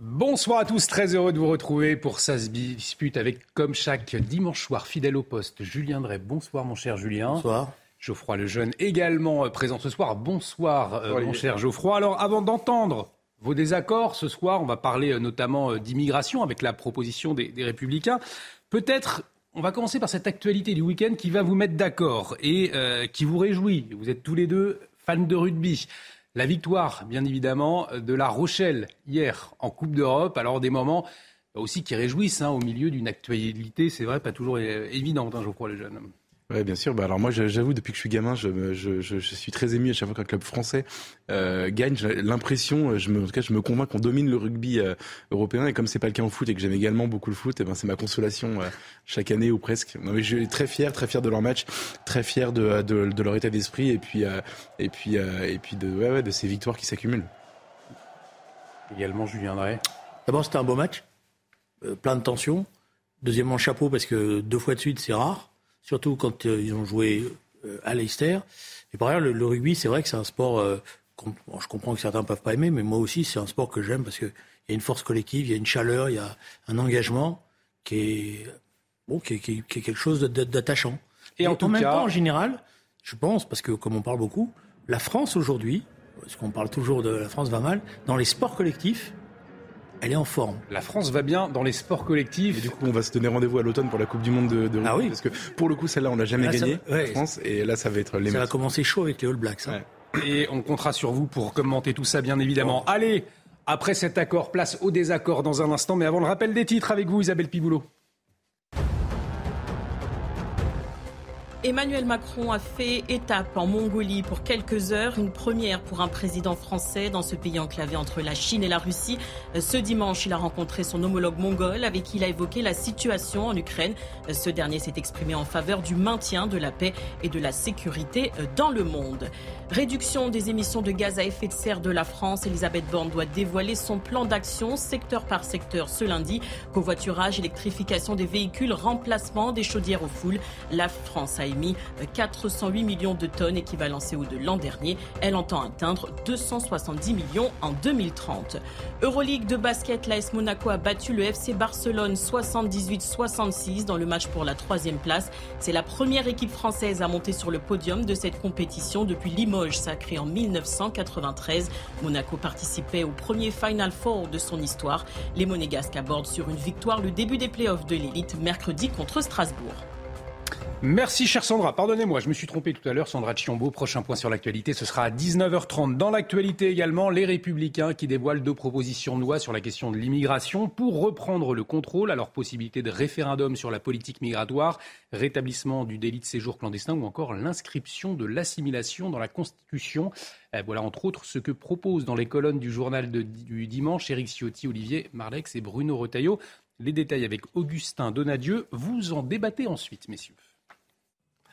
Bonsoir à tous, très heureux de vous retrouver pour Ça se dispute avec, comme chaque dimanche soir, fidèle au poste, Julien Drey. Bonsoir mon cher Julien. Bonsoir. Geoffroy Lejeune également euh, présent ce soir. Bonsoir euh, mon cher Geoffroy. Alors avant d'entendre vos désaccords ce soir, on va parler euh, notamment euh, d'immigration avec la proposition des, des Républicains. Peut-être on va commencer par cette actualité du week-end qui va vous mettre d'accord et euh, qui vous réjouit. Vous êtes tous les deux fans de rugby. La victoire, bien évidemment, de La Rochelle hier en Coupe d'Europe. Alors des moments aussi qui réjouissent hein, au milieu d'une actualité, c'est vrai, pas toujours évidente, hein, je crois, les jeunes. Oui, bien sûr. Bah, alors moi, j'avoue, depuis que je suis gamin, je, me- je, je, je suis très ému à chaque fois qu'un club français euh, gagne. J'ai l'impression, euh, je me, en tout cas, je me convainc qu'on domine le rugby euh, européen. Et comme c'est pas le cas en foot et que j'aime également beaucoup le foot, et ben c'est ma consolation euh, chaque année ou presque. Non, mais je suis très fier, très fier de leur match, très fier de, de, de leur état d'esprit et puis euh, et puis euh, et puis de ouais, ouais, de ces victoires qui s'accumulent. Également Julien Drey. D'abord, c'était un beau match, euh, plein de tensions. Deuxièmement, chapeau parce que deux fois de suite, c'est rare, surtout quand euh, ils ont joué euh, à Leicester. Et par ailleurs, le, le rugby, c'est vrai que c'est un sport. euh, bon, je comprends que certains peuvent pas aimer, mais moi aussi, c'est un sport que j'aime parce qu'il y a une force collective, il y a une chaleur, il y a un engagement qui est bon, qui est, qui est- qui est quelque chose d'attachant. Et en tout même cas- temps, en général, je pense, parce que comme on parle beaucoup, la France aujourd'hui, parce qu'on parle toujours de la France va mal, dans les sports collectifs, elle est en forme. La France va bien dans les sports collectifs. Et du coup, on va se donner rendez-vous à l'automne pour la Coupe du Monde de, de rugby Ah oui. parce que pour le coup, celle-là, on l'a jamais Là, ça gagnée, ouais. en France, et là, ça va être les Ça va commencer chaud avec les All Blacks. hein. Ouais. Et on comptera sur vous pour commenter tout ça, bien évidemment. Allez, après cet accord, place au désaccord dans un instant. Mais avant le rappel des titres avec vous, Isabelle Piboulot. Emmanuel Macron a fait étape en Mongolie pour quelques heures, une première pour un président français dans ce pays enclavé entre la Chine et la Russie. Ce dimanche, il a rencontré son homologue mongol avec qui il a évoqué la situation en Ukraine. Ce dernier s'est exprimé en faveur du maintien de la paix et de la sécurité dans le monde. Réduction des émissions de gaz à effet de serre de la France, Elisabeth Borne doit dévoiler son plan d'action secteur par secteur ce lundi. Covoiturage, électrification des véhicules, remplacement des chaudières au foul. La France a émis 408 millions de tonnes équivalent CO2 l'an dernier. Elle entend atteindre 270 millions en 2030. Euroleague de basket, l'AS Monaco a battu le FC Barcelone 78-66 dans le match pour la troisième place. C'est la première équipe française à monter sur le podium de cette compétition depuis Limoges, sacré en 1993. Monaco participait au premier Final Four de son histoire. Les Monégasques abordent sur une victoire le début des playoffs de l'élite mercredi contre Strasbourg. Merci, chère Sandra. Pardonnez-moi, je me suis trompé tout à l'heure. Sandra Chiombo, prochain point sur l'actualité, ce sera à 19h30. Dans l'actualité également, les Républicains qui dévoilent deux propositions de loi sur la question de l'immigration pour reprendre le contrôle à leur possibilité de référendum sur la politique migratoire, rétablissement du délit de séjour clandestin ou encore l'inscription de l'assimilation dans la Constitution. Euh, Voilà entre autres ce que proposent dans les colonnes du journal du dimanche Éric Ciotti, Olivier Marlex et Bruno Retailleau. Les détails avec Augustin Donadieu. Vous en débattez ensuite, messieurs.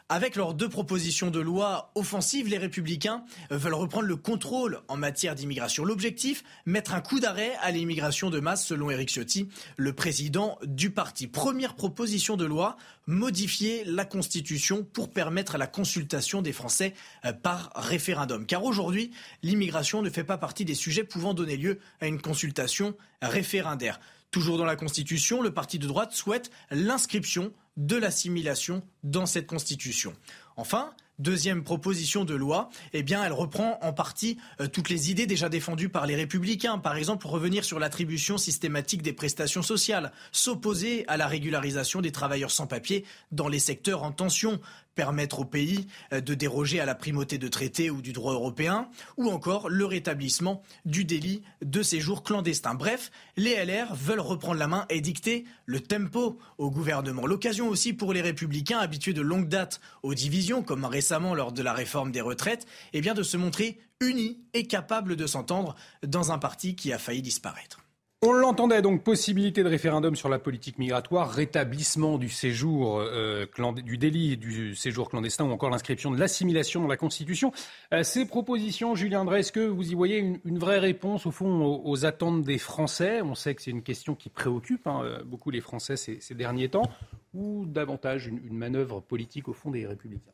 Avec leurs deux propositions de loi offensives, les républicains veulent reprendre le contrôle en matière d'immigration. L'objectif, mettre un coup d'arrêt à l'immigration de masse, selon Éric Ciotti, le président du parti. Première proposition de loi, modifier la Constitution pour permettre la consultation des Français euh, par référendum. Car aujourd'hui, l'immigration ne fait pas partie des sujets pouvant donner lieu à une consultation référendaire. Toujours dans la Constitution, le parti de droite souhaite l'inscription de l'assimilation dans cette Constitution. Enfin, deuxième proposition de loi, eh elle reprend en partie euh, toutes les idées déjà défendues par les républicains. Par exemple, revenir sur l'attribution systématique des prestations sociales, s'opposer à la régularisation des travailleurs sans papier dans les secteurs en tension, permettre au pays euh, de déroger à la primauté de traité ou du droit européen, ou encore le rétablissement du délit de séjour clandestin. Bref, les LR veulent reprendre la main et dicter le tempo au gouvernement. L'occasion aussi pour les républicains habitués de longue date aux divisions, comme récemment lors de la réforme des retraites, eh bien de se montrer unis et capables de s'entendre dans un parti qui a failli disparaître. On l'entendait donc, possibilité de référendum sur la politique migratoire, rétablissement du séjour, euh, du délit du séjour clandestin ou encore l'inscription de l'assimilation dans la Constitution. Euh, ces propositions, Julien Drey, est-ce que vous y voyez une, vraie réponse au fond aux, attentes des Français? On sait que c'est une question qui préoccupe hein, beaucoup les Français ces, derniers temps, ou davantage une, une manœuvre politique au fond des Républicains?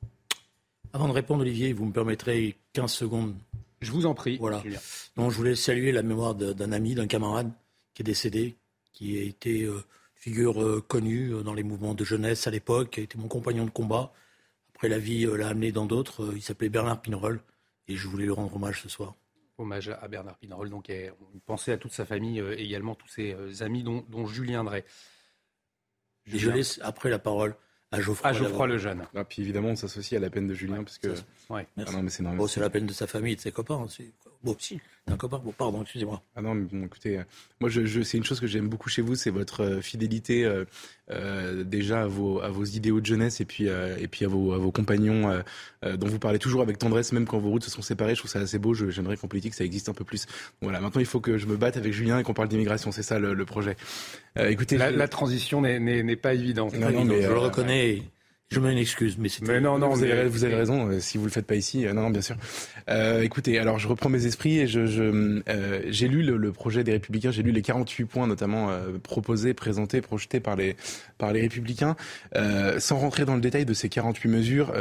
Avant de répondre, Olivier, vous me permettrez 15 secondes je vous en prie. Voilà. Donc, je voulais saluer la mémoire d'un ami, d'un camarade qui est décédé, qui a été euh, figure euh, connue euh, dans les mouvements de jeunesse à l'époque, qui a été mon compagnon de combat. Après, la vie l'a amené dans d'autres. il s'appelait Bernard Pinerol et je voulais lui rendre hommage ce soir. Hommage à Bernard Pinerol, donc une pensée à toute sa famille, et également tous ses amis, dont, Julien Drey. Et je laisse après la parole à Geoffroy, à Geoffroy le jeune. Ah, puis évidemment, on s'associe à la peine de Julien, parce que. Ouais. Ah non, mais c'est normal. c'est la peine de sa famille et de ses copains. Bon, si, un copain. Bon, pardon, excusez-moi. Ah non, mais bon, écoutez, euh, moi, je, c'est une chose que j'aime beaucoup chez vous, c'est votre euh, fidélité euh, déjà à vos, à vos idéaux de jeunesse et puis, et puis à, vos, à vos compagnons dont vous parlez toujours avec tendresse, même quand vos routes se sont séparées. Je trouve ça assez beau. j'aimerais qu'en politique, ça existe un peu plus. Voilà, maintenant, il faut que je me batte avec Julien et qu'on parle d'immigration. C'est ça le, projet. écoutez, la, transition n'est pas évidente. Non, non, mais, je le reconnais. Je m'en excuse, mais c'est. Mais non, non, vous avez, vous avez raison. Euh, si vous le faites pas ici, euh, non, non, bien sûr. Euh, écoutez, alors je reprends mes esprits et je, je euh, j'ai lu le, le, projet des Républicains, j'ai lu les 48 points notamment euh, proposés, présentés, projetés par les par les Républicains. sans rentrer dans le détail de ces 48 mesures,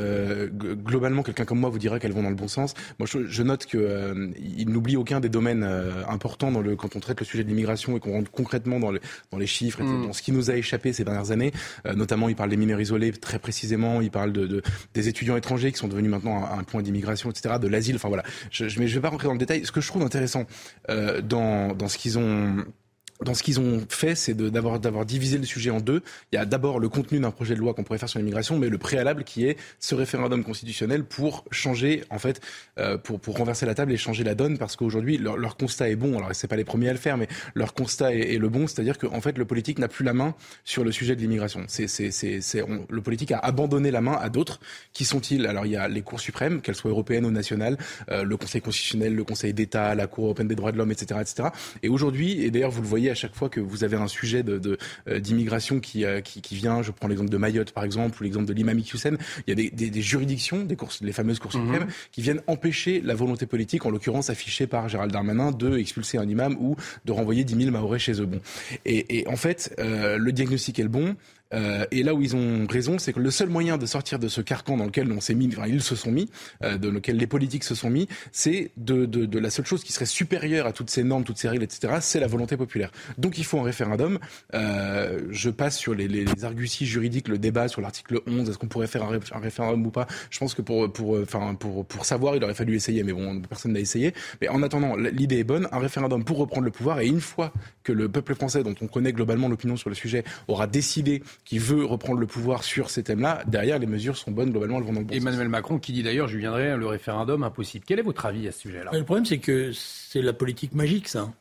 globalement, quelqu'un comme moi vous dira qu'elles vont dans le bon sens. Moi, je, je note que il n'oublie aucun des domaines importants dans le quand on traite le sujet de l'immigration et qu'on rentre concrètement dans, le, dans les chiffres, et mm. dans ce qui nous a échappé ces dernières années. notamment, il parle des mineurs isolés très précis précisément. Il parle de, des étudiants étrangers qui sont devenus maintenant un, point d'immigration, etc., de l'asile. Enfin voilà, je ne vais pas rentrer dans le détail. Ce que je trouve intéressant euh, dans, dans ce qu'ils ont dans ce qu'ils ont fait, c'est d'avoir divisé le sujet en deux. Il y a d'abord le contenu d'un projet de loi qu'on pourrait faire sur l'immigration, mais le préalable qui est ce référendum constitutionnel pour changer, en fait, euh, pour renverser la table et changer la donne, parce qu'aujourd'hui leur, constat est bon. Alors c'est pas les premiers à le faire, mais leur constat est, le bon, c'est-à-dire qu'en fait le politique n'a plus la main sur le sujet de l'immigration. Le politique a abandonné la main à d'autres. Qui sont-ils? Alors il y a les cours suprêmes, qu'elles soient européennes ou nationales, euh, le Conseil constitutionnel, le Conseil d'État, la Cour européenne des droits de l'homme, etc., etc. Et aujourd'hui, et d'ailleurs vous le voyez à chaque fois que vous avez un sujet de, euh, d'immigration qui, euh, qui, qui, vient, je prends l'exemple de Mayotte par exemple, ou l'exemple de l'imam Hussein, il y a des, des, des, juridictions, des courses, les fameuses courses suprêmes, mhm. qui viennent empêcher la volonté politique, en l'occurrence affichée par Gérald Darmanin, de expulser un imam ou de renvoyer 10 000 Mahorais chez eux. Bon. Et, et en fait, euh, le diagnostic est le bon. Euh, et là où ils ont raison, c'est que le seul moyen de sortir de ce carcan dans lequel on s'est mis, enfin, ils se sont mis, euh, dans lequel les politiques se sont mis, c'est de, de, de, la seule chose qui serait supérieure à toutes ces normes, toutes ces règles, etc. C'est la volonté populaire. Donc il faut un référendum. Euh, je passe sur les, les, les, arguties juridiques, le débat sur l'article 11. Est-ce qu'on pourrait faire un, un, référendum ou pas? Je pense que pour pour enfin pour pour savoir, il aurait fallu essayer, mais bon, personne n'a essayé. Mais en attendant, l'idée est bonne. Un référendum pour reprendre le pouvoir et une fois que le peuple français, dont on connaît globalement l'opinion sur le sujet, aura décidé qui veut reprendre le pouvoir sur ces thèmes-là, derrière, les mesures sont bonnes, globalement, elles vont dans le bon Emmanuel Macron qui dit d'ailleurs, je viendrai, le référendum impossible. Quel est votre avis à ce sujet-là? Le problème, c'est que c'est la politique magique, ça.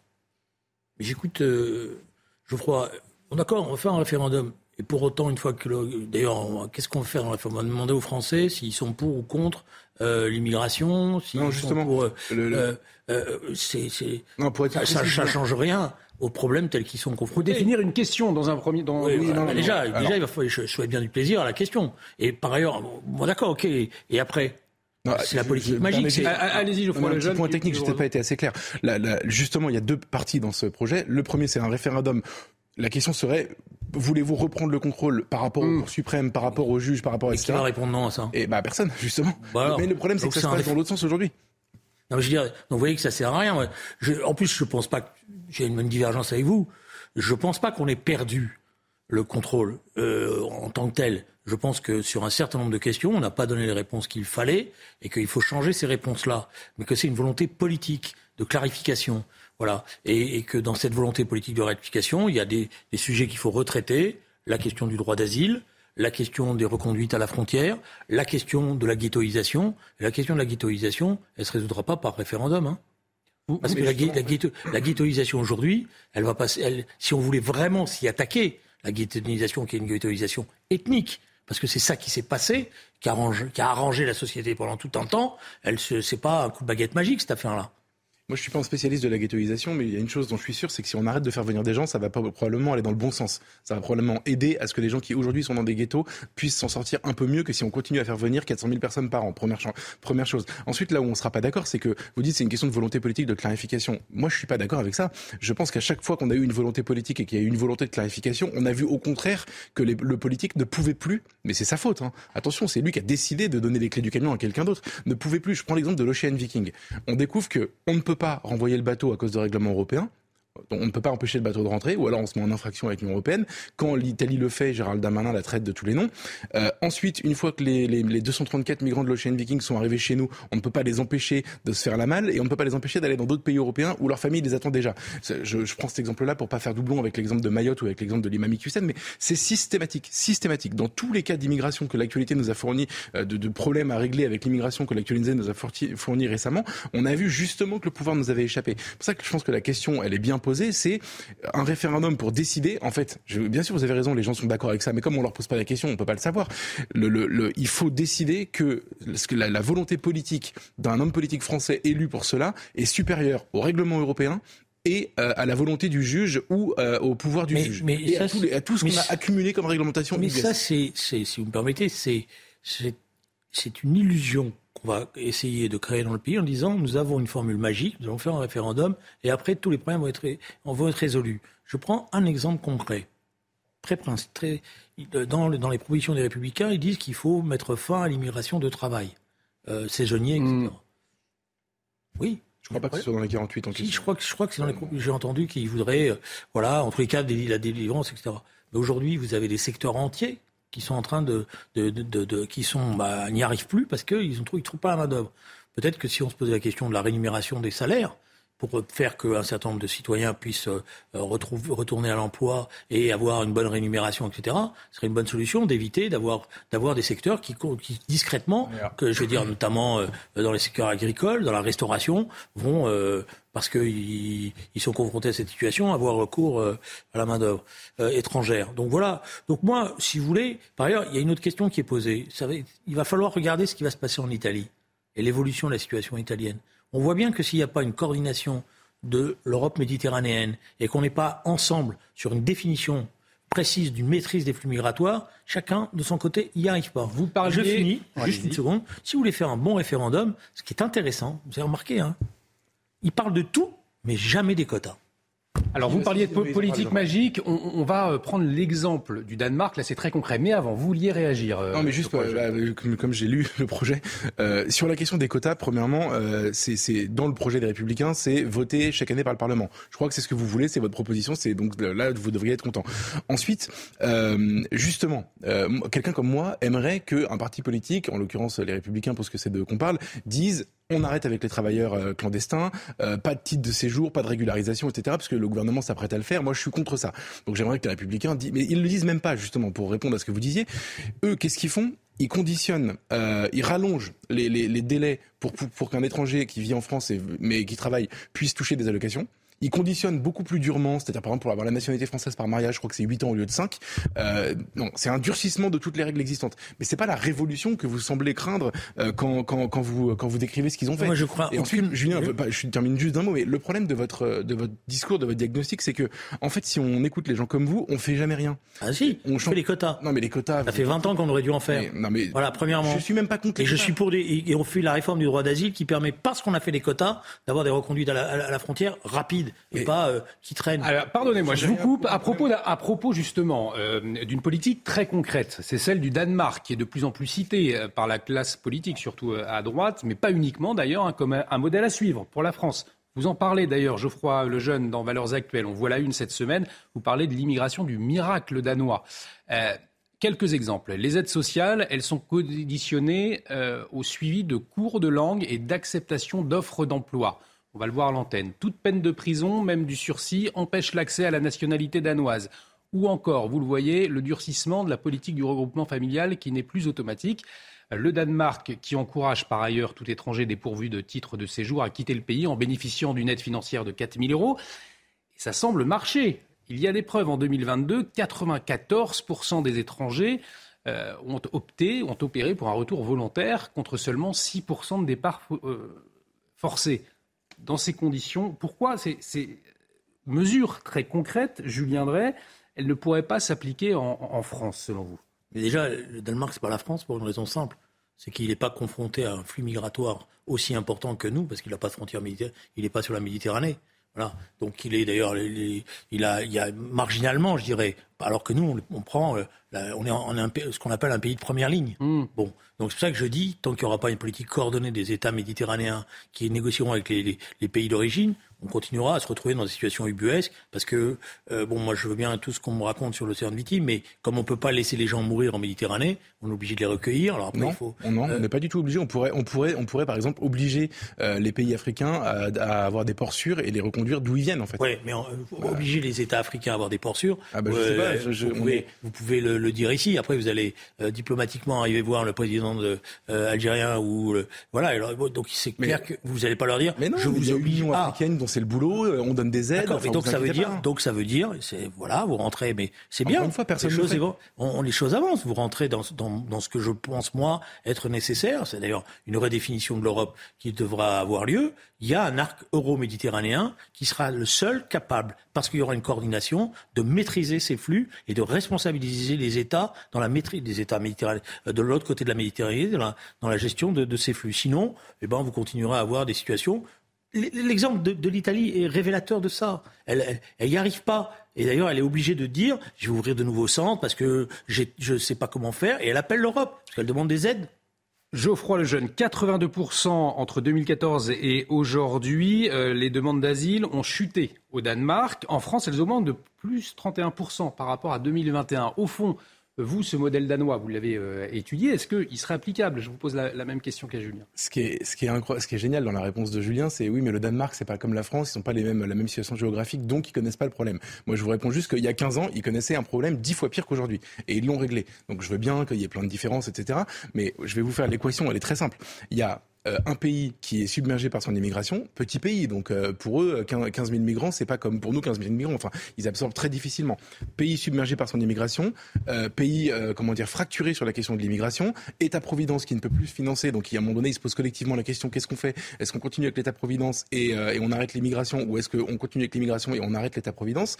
Mais j'écoute, euh, Geoffroy, on d'accord, on va faire un référendum. Et pour autant, une fois que. D'ailleurs, qu'est-ce qu'on va faire On va demander aux Français s'ils sont pour ou contre euh, l'immigration. Non, justement. Pour, euh, euh, euh c'est, non, pour être ça, ça, change rien aux problèmes tels qu'ils sont confrontés. Définir une question dans un premier. Dans... déjà, déjà, il va falloir. Je souhaite bien du plaisir à la question. Et par ailleurs, bon, d'accord, ok. Et après. C'est la politique magique. Allez-y, je un petit point technique, je n'ai pas été assez clair. justement, il y a deux parties dans ce projet. Le premier, c'est un référendum. La question serait voulez-vous reprendre le contrôle par rapport au hmm. Cour suprême, par rapport aux juges, par rapport à Qui va répondre non à ça? Et bah personne, justement. Bah mais le problème, c'est que ça se passe dans l'autre sens aujourd'hui. Non, je veux dire, donc vous voyez que ça sert à rien. en plus, je pense pas que j'ai une même divergence avec vous. Je pense pas qu'on ait perdu le contrôle euh, en tant que tel. Je pense que sur un certain nombre de questions, on n'a pas donné les réponses qu'il fallait et qu'il faut changer ces réponses-là. Mais que c'est une volonté politique de clarification. Voilà. Et, et, que dans cette volonté politique de rectification, il y a des, des sujets qu'il faut retraiter. La question du droit d'asile, la question des reconduites à la frontière, la question de la ghettoisation. la question de la ghettoisation, elle ne se résoudra pas par référendum. Hein. Parce que la, la, ghettoisation aujourd'hui, elle va passer. Elle, si on voulait vraiment s'y attaquer, la ghettoisation qui est une ghettoisation ethnique, parce que c'est ça qui s'est passé, qui a, arrangé, qui a arrangé la société pendant tout un temps. Elle, c'est pas un coup de baguette magique cette affaire-là. Moi, je suis pas un spécialiste de la ghettoisation, mais il y a une chose dont je suis sûr, c'est que si on arrête de faire venir des gens, ça va pas, probablement aller dans le bon sens. Ça va probablement aider à ce que les gens qui aujourd'hui sont dans des ghettos puissent s'en sortir un peu mieux que si on continue à faire venir 400 000 personnes par an. Première, chose. Ensuite, là où on sera pas d'accord, c'est que vous dites c'est une question de volonté politique, de clarification. Moi, je suis pas d'accord avec ça. Je pense qu'à chaque fois qu'on a eu une volonté politique et qu'il y a eu une volonté de clarification, on a vu au contraire que le politique ne pouvait plus, mais c'est sa faute. Hein. Attention, c'est lui qui a décidé de donner les clés du camion à quelqu'un d'autre. Ne pouvait plus. Je prends l'exemple de l'Ocean Viking. On découvre que on ne peut pas renvoyer le bateau à cause de règlements européens on ne peut pas empêcher le bateau de rentrer, ou alors on se met en infraction avec l'Union européenne. Quand l'Italie le fait, Gérald Darmanin la traite de tous les noms. Euh, ensuite, une fois que les, les, les 234 migrants de l'Ocean Viking sont arrivés chez nous, on ne peut pas les empêcher de se faire la malle, et on ne peut pas les empêcher d'aller dans d'autres pays européens où leur famille les attend déjà. Je, je prends cet exemple-là pour pas faire doublon avec l'exemple de Mayotte ou avec l'exemple de l'imam Hussein, mais c'est systématique, systématique. Dans tous les cas d'immigration que l'actualité nous a fourni, euh, de, de, problèmes à régler avec l'immigration que l'actualité nous a fourni récemment, on a vu justement que le pouvoir nous avait échappé. C'est pour ça que je pense que la question, elle est bien posée, c'est un référendum pour décider, en fait, je, bien sûr vous avez raison, les gens sont d'accord avec ça, mais comme on leur pose pas la question, on peut pas le savoir. Le, le, il faut décider que, que la, la volonté politique d'un homme politique français élu pour cela est supérieure au règlement européen et euh, à la volonté du juge ou euh, au pouvoir du juge. Mais et à, tout ce qu'on a accumulé comme réglementation. Mais ça, c'est, si vous me permettez, c'est, c'est une illusion qu'on va essayer de créer dans le pays en disant nous avons une formule magique, nous allons faire un référendum et après tous les problèmes vont être, vont être résolus. Je prends un exemple concret. Très, très, dans, dans les propositions des Républicains, ils disent qu'il faut mettre fin à l'immigration de travail, euh, saisonnier, etc. Hmm. Oui, je crois pas que ce soit dans les 48 en question. je crois que, je crois que c'est dans les J'ai entendu qu'ils voudraient, euh, voilà, en tous les cas, la délivrance, etc. Mais aujourd'hui, vous avez des secteurs entiers qui sont en train de, de, de, qui sont, bah, n'y arrivent plus parce qu'ils ont trouvé, ils trouvent pas la main d'œuvre. Peut-être que si on se posait la question de la rémunération des salaires, pour faire qu'un certain nombre de citoyens puissent euh, retrouver, retourner à l'emploi et avoir une bonne rémunération, etc., ce serait une bonne solution d'éviter d'avoir d'avoir des secteurs qui, qui discrètement, que je veux dire notamment euh, dans les secteurs agricoles, dans la restauration, vont euh, parce qu'ils ils sont confrontés à cette situation, avoir recours à la main d'œuvre étrangère. Donc voilà. Donc moi, si vous voulez, par ailleurs, il y a une autre question qui est posée. Ça va, il va falloir regarder ce qui va se passer en Italie et l'évolution de la situation italienne. On voit bien que s'il n'y a pas une coordination de l'Europe méditerranéenne et qu'on n'est pas ensemble sur une définition précise d'une maîtrise des flux migratoires, chacun de son côté n'y arrive pas. Vous parlez. Je finis, juste une seconde. Si vous voulez faire un bon référendum, ce qui est intéressant, vous avez remarqué, hein, il parle de tout, mais jamais des quotas. Alors vous parliez de politique magique, on, va euh, prendre l'exemple du Danemark, là c'est très concret, mais avant, vous vouliez réagir euh, Non mais juste, euh, comme, j'ai lu le projet, sur la question des quotas, premièrement, c'est dans le projet des Républicains, c'est voter chaque année par le Parlement. Je crois que c'est ce que vous voulez, c'est votre proposition, c'est donc là vous devriez être content. Ensuite, justement, quelqu'un comme moi aimerait qu'un parti politique, en l'occurrence les Républicains pour ce que c'est de qu'on parle, dise on arrête avec les travailleurs euh, clandestins, euh, pas de titre de séjour, pas de régularisation, etc. Parce que le gouvernement s'apprête à le faire. Moi, je suis contre ça. Donc j'aimerais que les républicains disent, mais ils le disent même pas justement pour répondre à ce que vous disiez. Eux, qu'est-ce qu'ils font? Ils conditionnent, euh, ils rallongent les, délais pour, pour, qu'un étranger qui vit en France mais qui travaille puisse toucher des allocations. Il conditionne beaucoup plus durement, c'est-à-dire par exemple pour avoir la nationalité française par mariage, je crois que c'est 8 ans au lieu de 5. Euh, non, c'est un durcissement de toutes les règles existantes. Mais c'est pas la révolution que vous semblez craindre euh, quand, quand, quand, vous, quand vous décrivez ce qu'ils ont fait. Moi, je crois. Et ensuite, Julien, je termine juste d'un mot, mais le problème de votre, de votre discours, de votre diagnostic, c'est que, en fait, si on écoute les gens comme vous, on fait jamais rien. Ah si, on fait les quotas. Non, mais les quotas. Ça fait 20 ans qu'on aurait dû en faire. non, mais. Voilà, premièrement. Je suis même pas contre. Et je suis pour des, et on fait la réforme du droit d'asile qui permet, parce qu'on a fait les quotas, d'avoir des reconduites à la, à la frontière rapides et, pas, euh, qui traînent. Pardonnez-moi, je vous coupe. À propos, à propos justement euh, d'une politique très concrète, c'est celle du Danemark, qui est de plus en plus citée euh, par la classe politique, surtout à droite, mais pas uniquement d'ailleurs, hein, comme un, modèle à suivre pour la France. Vous en parlez d'ailleurs, Geoffroy Lejeune, dans Valeurs Actuelles. On voit la une cette semaine. Vous parlez de l'immigration du miracle danois. Quelques exemples. Les aides sociales, elles sont conditionnées au suivi de cours de langue et d'acceptation d'offres d'emploi. On va le voir à l'antenne. Toute peine de prison, même du sursis, empêche l'accès à la nationalité danoise. ou encore, vous le voyez, le durcissement de la politique du regroupement familial qui n'est plus automatique. Le Danemark, qui encourage par ailleurs tout étranger dépourvu de titre de séjour à quitter le pays en bénéficiant d'une aide financière de 4 000 euros. Et ça semble marcher. Il y a des preuves en 2022, 94% des étrangers euh, ont opté, ont opéré pour un retour volontaire contre seulement 6% de départ euh, forcés. Dans ces conditions, pourquoi ces, mesures très concrètes, Julien Drey, elles ne pourraient pas s'appliquer en, France, selon vous? Mais déjà, le Danemark, c'est pas la France pour une raison simple. C'est qu'il n'est pas confronté à un flux migratoire aussi important que nous, parce qu'il n'a pas de frontière militaire, il n'est pas sur la Méditerranée. Voilà. Donc il est d'ailleurs, il, a, il y a marginalement, je dirais, alors que nous, on, prend, euh, on est, on est ce qu'on appelle un pays de première ligne. Hmm. Bon, donc c'est pour ça que je dis, tant qu'il n'y aura pas une politique coordonnée des États méditerranéens qui négocieront avec les, les pays d'origine, on continuera à se retrouver dans des situations ubuesques parce que, euh, bon, moi je veux bien tout ce qu'on me raconte sur l'océan de Vitim, mais comme on ne peut pas laisser les gens mourir en Méditerranée, on est obligé de les recueillir. Alors non, il faut, non on euh, n'est pas du tout obligé. On pourrait, on pourrait, on pourrait par exemple obliger euh, les pays africains à, avoir des ports sûrs et les reconduire d'où ils viennent en fait. Oui, mais obliger les États africains à avoir des ports sûrs. Ah bah, je sais pas, je, vous, pouvez, vous, pouvez, le, dire ici. Après, vous allez diplomatiquement arriver voir le président de, algérien ou voilà. Alors, donc c'est clair que vous n'allez pas leur dire. Mais non, je vous oblige. africaine dont c'est le boulot on donne des aides. donc ça veut dire, donc ça veut dire, c'est voilà, vous rentrez, mais c'est bien. Une fois, personne les choses, on, les choses avancent. Vous rentrez dans, dans, ce que je pense moi être nécessaire. C'est d'ailleurs une redéfinition de l'Europe qui devra avoir lieu. Il y a un arc euro-méditerranéen qui sera le seul capable, parce qu'il y aura une coordination, de maîtriser ces flux et de responsabiliser les États dans la maîtrise des États méditerranéens, euh, de l'autre côté de la Méditerranée, dans la, dans gestion de, de, ces flux. Sinon, eh ben, vous continuerez à avoir des situations L'exemple de, l'Italie est révélateur de ça. Elle n'y arrive pas. Et d'ailleurs, elle est obligée de dire, je vais ouvrir de nouveaux centres parce que je ne sais pas comment faire. Et elle appelle l'Europe, parce qu'elle demande des aides. Geoffroy Lejeune, 82% entre 2014 et aujourd'hui, euh, les demandes d'asile ont chuté au Danemark. En France, elles augmentent de plus 31% par rapport à 2021. Au fond, vous, ce modèle danois, vous l'avez euh, étudié. Est-ce qu'il serait applicable? Je vous pose la, même question qu'à Julien. Ce qui, est, génial dans la réponse de Julien, c'est oui, mais le Danemark, c'est pas comme la France, ils n'ont pas les mêmes, la même situation géographique, donc ils connaissent pas le problème. Moi, je vous réponds juste qu'il y a 15 ans, ils connaissaient un problème dix fois pire qu'aujourd'hui. Et ils l'ont réglé. Donc je veux bien qu'il y ait plein de différences, etc. Mais je vais vous faire l'équation, elle est très simple. Il y a euh, un pays qui est submergé par son immigration, petit pays, donc euh, pour eux, 15 000 migrants, c'est pas comme pour nous 15 000 migrants. Enfin, ils absorbent très difficilement. Pays submergé par son immigration, euh, pays comment dire fracturé sur la question de l'immigration, État-providence qui ne peut plus financer, donc à un moment donné, ils se posent collectivement la question qu'est-ce qu'on fait? Est-ce qu'on continue avec l'État-providence et, et, on arrête l'immigration, ou est-ce qu'on continue avec l'immigration et on arrête l'État-providence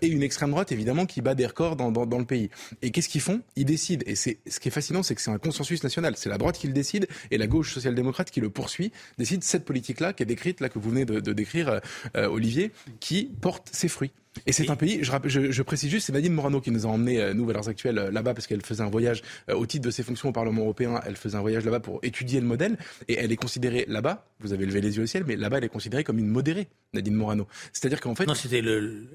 Et une extrême droite évidemment qui bat des records dans, dans, dans le pays. Et qu'est-ce qu'ils font? Ils décident. Et ce qui est fascinant, c'est que c'est un consensus national. C'est la droite qui le décide et la gauche sociale démocrate qui le poursuit, décide cette politique-là, qui est décrite, là, que vous venez de, décrire, euh, euh, Olivier, qui porte ses fruits. Et c'est un pays, je, je, précise juste, c'est Nadine Morano qui nous a emmenés, euh, nous, Valeurs Actuelles, là-bas, parce qu'elle faisait un voyage, au titre de ses fonctions au Parlement européen, elle faisait un voyage là-bas pour étudier le modèle, et elle est considérée là-bas, vous avez levé les yeux au ciel, mais là-bas, elle est considérée comme une modérée, Nadine Morano. C'est-à-dire qu'en fait... Non, c'était le,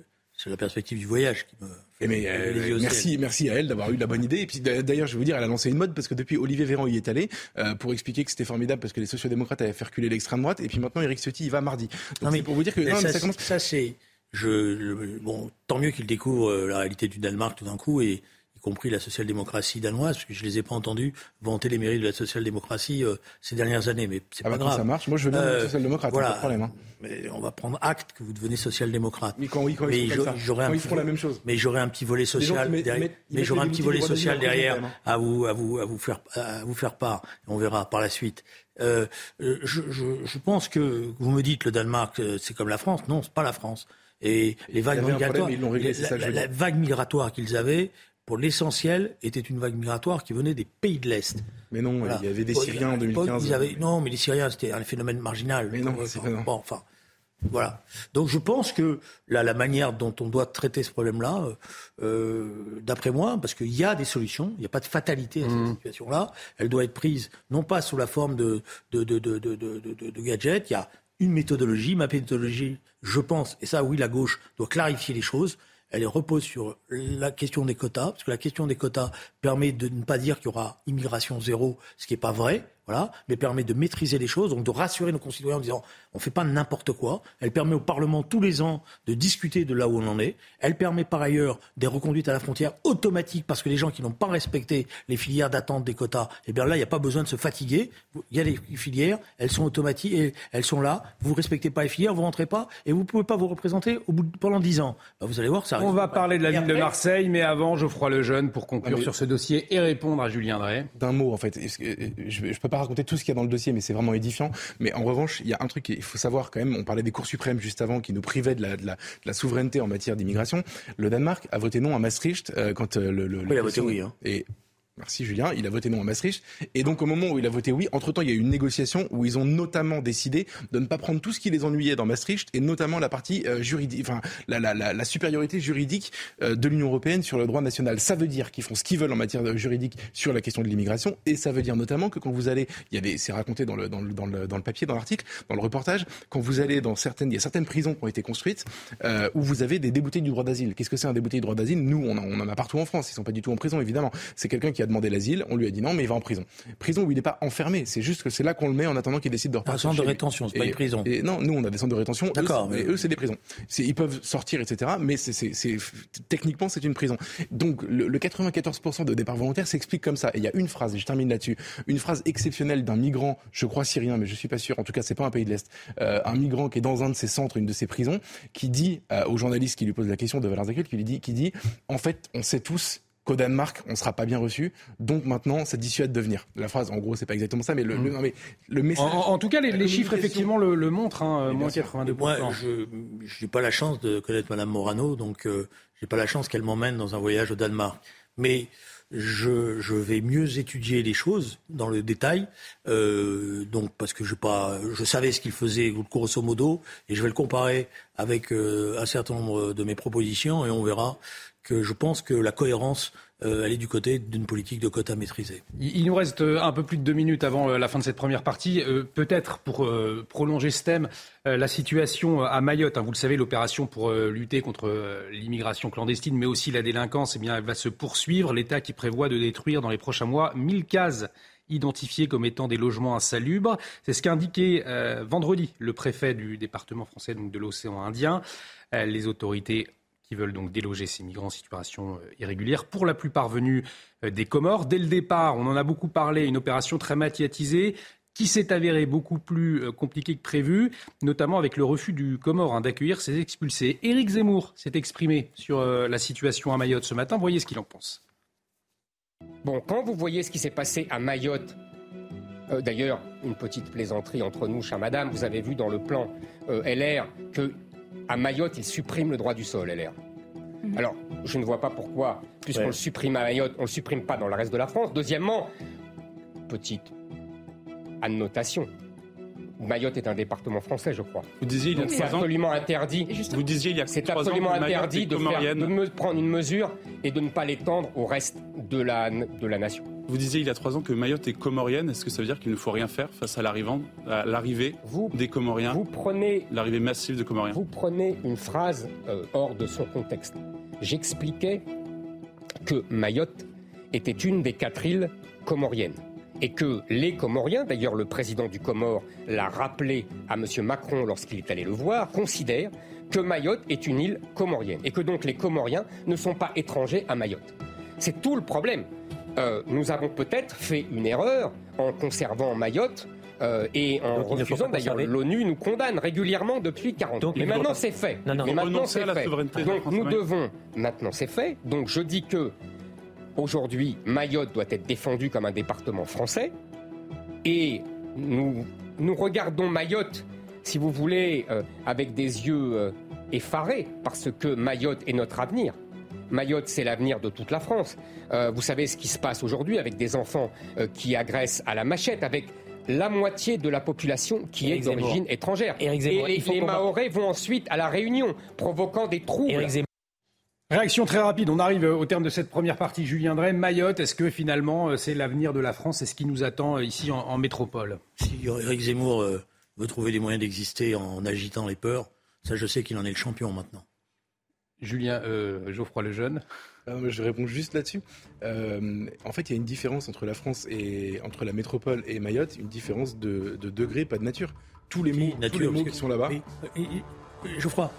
c'est la perspective du voyage qui me fait mais, euh, merci, merci à elle d'avoir eu la bonne idée. Et puis d'ailleurs, je vais vous dire, elle a lancé une mode parce que depuis Olivier Véran y est allé euh, pour expliquer que c'était formidable parce que les sociodémocrates avaient fait reculer l'extrême droite. Et puis maintenant, Eric Ciotti, il va mardi. Donc non, mais pour vous dire que non, ça, commence... ça c'est je, bon, tant mieux qu'il découvre euh, la réalité du Danemark tout d'un coup et compris la social-démocratie danoise, parce que je les ai pas entendus vanter les mérites de la social-démocratie euh, ces dernières années, mais c'est ah pas bah, grave. Ça marche. Moi, je veux bien euh, social-démocrate, voilà. pas de problème. Hein. Mais on va prendre acte que vous devenez social-démocrate. Mais quand, oui, quand ils, font j'aurais ils font la même chose. Mais j'aurais un petit volet social derrière. Mais j'aurais un petit volet social derrière à vous, à vous, à vous faire, à vous faire part. On verra par la suite. Euh, je, je, je, pense que vous me dites le Danemark, euh, c'est comme la France. Non, c'est pas la France. Et les vagues migratoires, la, vague migratoire qu'ils avaient, pour l'essentiel, était une vague migratoire qui venait des pays de l'Est. Mais non, il y avait des Syriens en 2015. non, mais les Syriens, c'était un phénomène marginal. Mais non, c'est bon, enfin, voilà. Donc je pense que la, la manière dont on doit traiter ce problème-là, euh, d'après moi, parce qu'il y a des solutions, il n'y a pas de fatalité à cette mmh. situation-là, elle doit être prise non pas sous la forme de, de, de, de, de gadgets, il y a une méthodologie, ma méthodologie, je pense, et ça oui, la gauche doit clarifier les choses, elle repose sur la question des quotas, parce que la question des quotas permet de ne pas dire qu'il y aura immigration zéro, ce qui n'est pas vrai. Voilà, mais permet de maîtriser les choses, donc de rassurer nos concitoyens en disant on ne fait pas n'importe quoi. Elle permet au Parlement tous les ans de discuter de là où on en est. Elle permet par ailleurs des reconduites à la frontière automatiques parce que les gens qui n'ont pas respecté les filières d'attente des quotas, eh bien là, il n'y a pas besoin de se fatiguer. Il y a des filières, elles sont automatiques et elles sont là. Vous ne respectez pas les filières, vous ne rentrez pas et vous ne pouvez pas vous représenter au bout pendant 10 ans. Bah, vous allez voir, ça On va parler de la ville de Marseille, mais avant, Geoffroy Lejeune pour conclure ah, sur ce dossier et répondre à Julien Drey. D'un mot, en fait. Je ne peux pas raconter tout ce qu'il y a dans le dossier, mais c'est vraiment édifiant. Mais en revanche, il y a un truc qu'il faut savoir quand même. On parlait des cours suprêmes juste avant qui nous privaient de la, de la, souveraineté en matière d'immigration. Le Danemark a voté non à Maastricht euh, quand euh, le, le, oui, il a voté oui. Hein. Et Merci Julien. Il a voté non à Maastricht. Et donc au moment où il a voté oui, entre-temps, il y a eu une négociation où ils ont notamment décidé de ne pas prendre tout ce qui les ennuyait dans Maastricht et notamment la partie euh, juridique, enfin la, la, la, la, supériorité juridique euh, de l'Union européenne sur le droit national. Ça veut dire qu'ils font ce qu'ils veulent en matière juridique sur la question de l'immigration et ça veut dire notamment que quand vous allez, il y a des, c'est raconté dans le, dans le, dans le, dans le papier, dans l'article, dans le reportage, quand vous allez dans certaines, il y a certaines prisons qui ont été construites euh, où vous avez des déboutés du droit d'asile. Qu'est-ce que c'est un débouté du droit d'asile? Nous, on, on, en a partout en France. Ils sont pas du tout en prison, évidemment. C'est quelqu'un qui a demandé l'asile. On lui a dit non, mais il va en prison. Prison où il n'est pas enfermé. C'est juste que c'est là qu'on le met en attendant qu'il décide de repartir. Un centre de rétention, c'est pas une prison. Et non, nous on a des centres de rétention. D'accord. Mais eux, c'est des prisons. Ils peuvent sortir, etc. Mais c'est techniquement c'est une prison. Donc le, 94% de départ volontaire s'explique comme ça. Et il y a une phrase, et je termine là-dessus, une phrase exceptionnelle d'un migrant, je crois syrien, mais je suis pas sûr. En tout cas, c'est pas un pays de l'est. Euh, un migrant qui est dans un de ces centres, une de ces prisons, qui dit euh, aux journalistes qui lui posent la question de Valère Zakel, qui lui dit, qui dit, en fait, on sait tous qu'au Danemark, on ne sera pas bien reçu. Donc maintenant, ça dissuade de venir. La phrase, en gros, c'est pas exactement ça, mais le, mm. mais le message. En, tout cas, les, chiffres, effectivement, le, montrent, hein, moins 82%. Moi, je n'ai pas la chance de connaître Madame Morano, donc euh, j'ai pas la chance qu'elle m'emmène dans un voyage au Danemark. Mais je, je, vais mieux étudier les choses dans le détail, euh, donc parce que je, pas, je savais ce qu'il faisait grosso modo, et je vais le comparer avec euh, un certain nombre de mes propositions, et on verra que je pense que la cohérence euh, du côté d'une politique de quotas maîtrisée. Il nous reste euh, un peu plus de deux minutes avant euh, la fin de cette première partie. Peut-être pour prolonger ce thème, la situation à Mayotte. Hein, vous le savez, l'opération pour lutter contre l'immigration clandestine, mais aussi la délinquance, eh bien, elle va se poursuivre. L'État qui prévoit de détruire dans les prochains mois 1000 cases identifiées comme étant des logements insalubres. C'est ce qu'a indiqué vendredi le préfet du département français de l'océan Indien. les autorités veulent donc déloger ces migrants en situation euh, irrégulière, pour la plupart venus euh, des Comores. Dès le départ, on en a beaucoup parlé, une opération très médiatisée qui s'est avérée beaucoup plus euh, compliquée que prévu, notamment avec le refus du Comore hein, d'accueillir ces expulsés. Éric Zemmour s'est exprimé sur la situation à Mayotte ce matin. Voyez ce qu'il en pense. Bon, quand vous voyez ce qui s'est passé à Mayotte, d'ailleurs, une petite plaisanterie entre nous, chère madame, vous avez vu dans le plan LR que à Mayotte, ils suppriment le droit du sol, LR. Mhm. Alors, je ne vois pas pourquoi, puisqu'on le supprime à Mayotte, on ne le supprime pas dans le reste de la France. Deuxièmement, petite annotation. Mayotte est un département français, je crois. Vous disiez il y a C'est absolument interdit. Vous disiez il y a C'est absolument interdit de, de prendre une mesure et de ne pas l'étendre au reste de la, de la nation. Vous disiez il y a trois ans que Mayotte est comorienne. Est-ce que ça veut dire qu'il ne faut rien faire face à l'arrivée des Comoriens Vous prenez l'arrivée massive de Comoriens. Vous prenez une phrase euh, hors de son contexte. J'expliquais que Mayotte était une des quatre îles comoriennes et que les Comoriens, d'ailleurs le président du Comore l'a rappelé à M. Macron lorsqu'il est allé le voir, considèrent que Mayotte est une île comorienne et que donc les Comoriens ne sont pas étrangers à Mayotte. C'est tout le problème. Euh, nous avons peut-être fait une erreur en conservant Mayotte euh, et en refusant, d'ailleurs, l'ONU nous condamne régulièrement depuis 40 ans. Mais maintenant, c'est fait. Mais maintenant, c'est fait. Donc, nous devons. Maintenant, c'est fait. Donc, je dis que aujourd'hui, Mayotte doit être défendue comme un département français. Et nous, nous regardons Mayotte, si vous voulez, euh, avec des yeux effarés, parce que Mayotte est notre avenir. Mayotte, c'est l'avenir de toute la France. Euh, vous savez ce qui se passe aujourd'hui avec des enfants euh, qui agressent à la machette, avec la moitié de la population qui est d'origine étrangère. Et les, Mahorais vont ensuite à la Réunion, provoquant des troubles. Réaction très rapide. On arrive au terme de cette première partie. Julien Drey, Mayotte, est-ce que finalement euh, c'est l'avenir de la France? C'est ce qui nous attend ici en, métropole Si Eric Zemmour veut trouver des moyens d'exister en agitant les peurs, ça je sais qu'il en est le champion maintenant. Julien, euh, Geoffroy Lejeune. Euh, je réponds juste là-dessus. Euh, en fait, il y a une différence entre la France et entre la métropole et Mayotte, une différence de, de degré, pas de nature. Tous les mots, tous les mots qui sont là-bas. Geoffroy,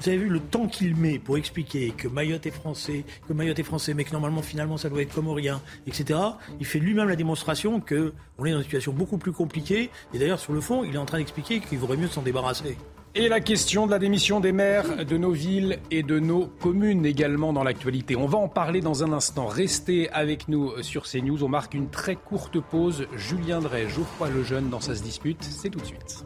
vous avez vu le temps qu'il met pour expliquer que Mayotte est français, que Mayotte est français, mais que normalement finalement ça doit être comorien, etc. Il fait lui-même la démonstration que on est dans une situation beaucoup plus compliquée. Et d'ailleurs, sur le fond, il est en train d'expliquer qu'il vaudrait mieux s'en débarrasser. Et la question de la démission des maires de nos villes et de nos communes également dans l'actualité. On va en parler dans un instant. Restez avec nous sur CNews. On marque une très courte pause. Julien Drey, Geoffroy Lejeune dans se dispute. C'est tout de suite.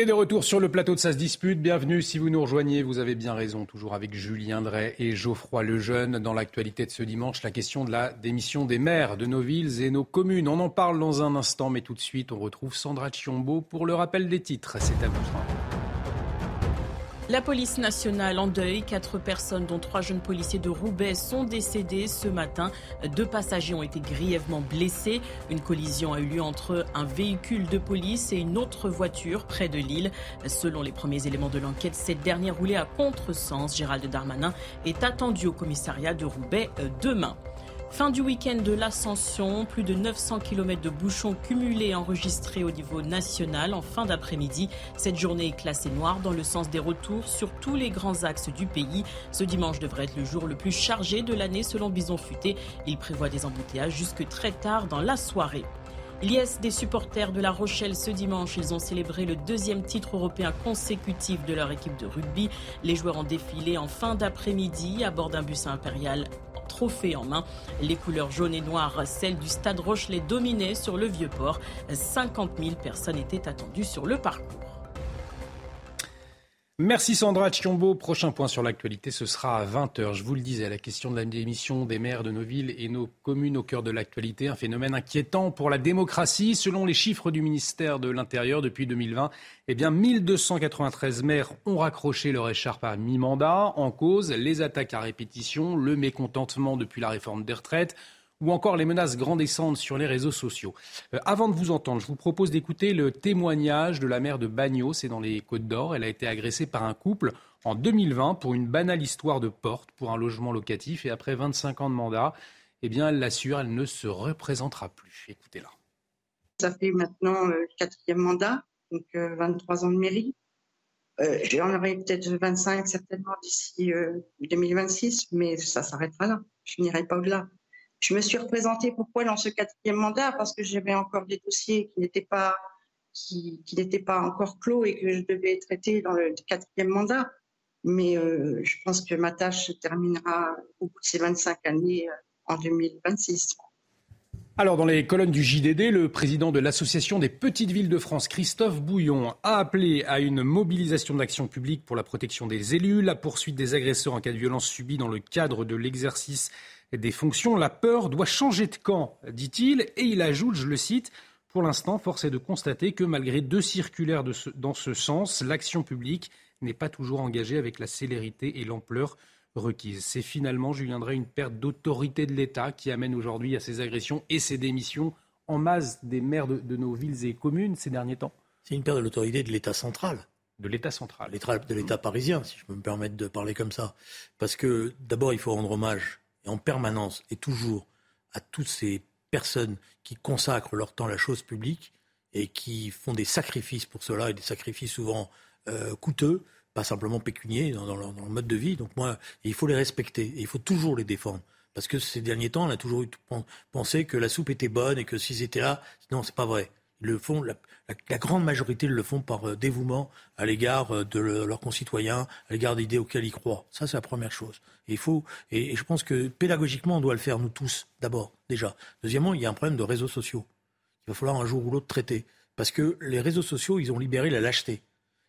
Et de retour sur le plateau de Ça se dispute, bienvenue si vous nous rejoignez, vous avez bien raison, toujours avec Julien Drey et Geoffroy Lejeune. Dans l'actualité de ce dimanche, la question de la démission des maires de nos villes et nos communes. On en parle dans un instant, mais tout de suite, on retrouve Sandra Chiombo pour le rappel des titres. C'est à vous. La police nationale en deuil. Quatre personnes, dont trois jeunes policiers de Roubaix, sont décédées ce matin. Deux passagers ont été grièvement blessés. Une collision a eu lieu entre un véhicule de police et une autre voiture près de Lille. Selon les premiers éléments de l'enquête, cette dernière roulait à contresens. Gérald Darmanin est attendu au commissariat de Roubaix euh, demain. Fin du week-end de l'Ascension, plus de 900 km de bouchons cumulés enregistrés au niveau national en fin d'après-midi. Cette journée est classée noire dans le sens des retours sur tous les grands axes du pays. Ce dimanche devrait être le jour le plus chargé de l'année selon Bison Futé. Il prévoit des embouteillages jusque très tard dans la soirée. L'IS des supporters de La Rochelle ce dimanche, ils ont célébré le deuxième titre européen consécutif de leur équipe de rugby. Les joueurs ont défilé en fin d'après-midi à bord d'un bus impérial trophée en main. Les couleurs jaune et noires, celles du stade Rochelet dominaient sur le vieux port. 50 000 personnes étaient attendues sur le parcours. Merci Sandra Chiombo. Prochain point sur l'actualité, ce sera à 20h. Je vous le disais, la question de la démission des maires de nos villes et nos communes au cœur de l'actualité, un phénomène inquiétant pour la démocratie. Selon les chiffres du ministère de l'Intérieur depuis 2020, eh bien 1293 maires ont raccroché leur écharpe à mi-mandat. En cause, les attaques à répétition, le mécontentement depuis la réforme des retraites, ou encore les menaces grandissantes sur les réseaux sociaux. Euh, avant de vous entendre, je vous propose d'écouter le témoignage de la mère de Bagnos, c'est dans les Côtes d'Or. Elle a été agressée par un couple en 2020 pour une banale histoire de porte pour un logement locatif et après 25 ans de mandat, eh bien, elle l'assure, elle ne se représentera plus. Écoutez-la. Ça fait maintenant le quatrième mandat, donc 23 euh, ans de mairie. Euh, J'en aurai peut-être 25 certainement d'ici 2026, mais ça s'arrêtera là. Je n'irai pas au-delà. Je me suis représentée pourquoi dans ce quatrième mandat Parce que j'avais encore des dossiers qui n'étaient pas encore clos et que je devais traiter dans le quatrième mandat. Mais euh, je pense que ma tâche se terminera au bout de ces 25 années euh, en 2026. Alors, dans les colonnes du JDD, le président de l'Association des petites villes de France, Christophe Bouillon, a appelé à une mobilisation d'action publique pour la protection des élus, la poursuite des agresseurs en cas de violence subie dans le cadre de l'exercice des fonctions. La peur doit changer de camp, dit-il, et il ajoute, je le cite, pour l'instant, force est de constater que malgré deux circulaires dans ce sens, l'action publique n'est pas toujours engagée avec la célérité et l'ampleur requise. C'est finalement, Julien Drey, une perte d'autorité de l'État qui amène aujourd'hui à ces agressions et ces démissions en masse des maires de, de nos villes et communes ces derniers temps. C'est une perte de l'autorité de l'État central. De l'État central. De l'État parisien, si je peux me permettre de parler comme ça. Parce que d'abord, il faut rendre hommage en permanence et toujours à toutes ces personnes qui consacrent leur temps à la chose publique et qui font des sacrifices pour cela, et des sacrifices souvent euh, coûteux, pas simplement pécuniers dans, leur, mode de vie. Donc moi, il faut les respecter et il faut toujours les défendre. Parce que ces derniers temps, on a toujours eu pensé que la soupe était bonne et que s'ils étaient là, non, c'est pas vrai. Le font, la, grande majorité le font par euh, dévouement à l'égard euh, de leurs concitoyens, à l'égard d'idées auxquelles ils croient. Ça, c'est la première chose. Et il faut, et, je pense que pédagogiquement, on doit le faire nous tous, d'abord, déjà. Deuxièmement, il y a un problème de réseaux sociaux. Il va falloir un jour ou l'autre traiter. Parce que les réseaux sociaux, ils ont libéré la lâcheté.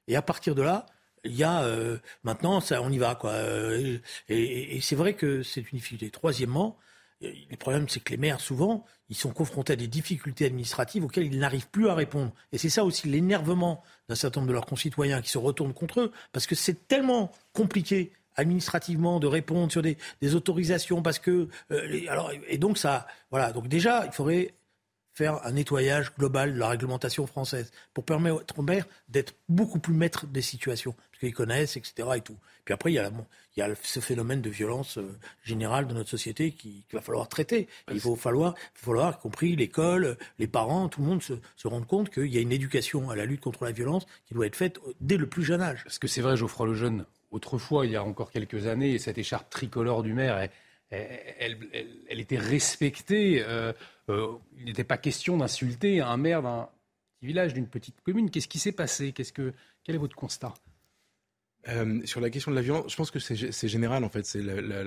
Et à partir de là, il y a euh, maintenant, ça, on y va, quoi. et, et c'est vrai que c'est une difficulté. Troisièmement, le problème, c'est que les maires, souvent, ils sont confrontés à des difficultés administratives auxquelles ils n'arrivent plus à répondre. Et c'est ça aussi l'énervement d'un certain nombre de leurs concitoyens qui se retournent contre eux, parce que c'est tellement compliqué administrativement de répondre sur des, autorisations, parce que... Euh, alors, et donc ça... Voilà, donc déjà, il faudrait faire un nettoyage global de la réglementation française, pour permettre aux maires d'être beaucoup plus maîtres des situations, qu'ils connaissent, etc. Et tout. Puis après, il y a, il y a ce phénomène de violence euh, générale de notre société qu'il va falloir traiter. il faut falloir, falloir, y compris l'école, les parents, tout le monde se, se rendre compte qu'il y a une éducation à la lutte contre la violence qui doit être faite dès le plus jeune âge. Parce que c'est vrai, Geoffroy Lejeune, autrefois, il y a encore quelques années, cette écharpe tricolore du maire, elle, était respectée. Euh, euh, il n'était pas question d'insulter un maire d'un petit village, d'une petite commune. Qu'est-ce qui s'est passé? Qu'est-ce que, Quel est votre constat? Euh, sur la question de la violence, je pense que c'est général en fait. C'est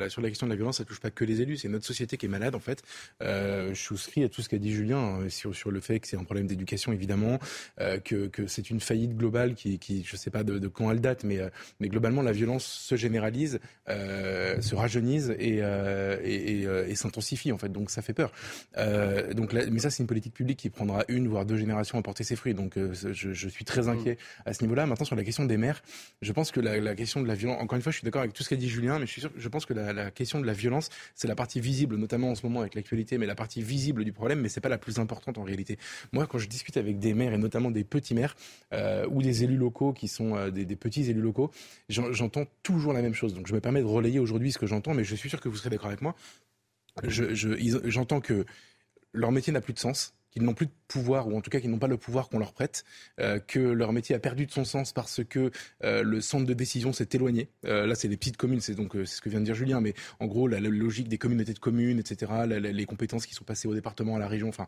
sur la question de la violence, ça touche pas que les élus, c'est notre société qui est malade en fait. Euh, je souscris à tout ce qu'a dit Julien hein, sur, sur le fait que c'est un problème d'éducation évidemment, euh, que, que c'est une faillite globale qui, qui je sais pas de, de quand elle date, mais, euh, mais globalement la violence se généralise, se rajeunise et, et, et, s'intensifie en fait. Donc ça fait peur. donc mais ça c'est une politique publique qui prendra une voire deux générations à porter ses fruits. Donc je, je, suis très inquiet à ce niveau-là. Maintenant sur la question des maires, je pense que la, question de la violence, encore une fois, je suis d'accord avec tout ce qu'a dit Julien, mais je pense que la, question de la violence, c'est la partie visible, notamment en ce moment avec l'actualité, mais la partie visible du problème, mais c'est pas la plus importante en réalité. Moi, quand je discute avec des maires et notamment des petits maires euh, ou des élus locaux qui sont euh, des, petits élus locaux, j'entends toujours la même chose. Donc, je me permets de relayer aujourd'hui ce que j'entends, mais je suis sûr que vous serez d'accord avec moi. J'entends que leur métier n'a plus de sens qu'ils n'ont plus de pouvoir, ou en tout cas qu'ils n'ont pas le pouvoir qu'on leur prête, euh, que leur métier a perdu de son sens parce que euh, le centre de décision s'est éloigné. Euh, là, c'est des petites communes, c'est donc c'est ce que vient de dire Julien, mais en gros, la, logique des communautés de communes, etc., les compétences qui sont passées au département, à la région, enfin,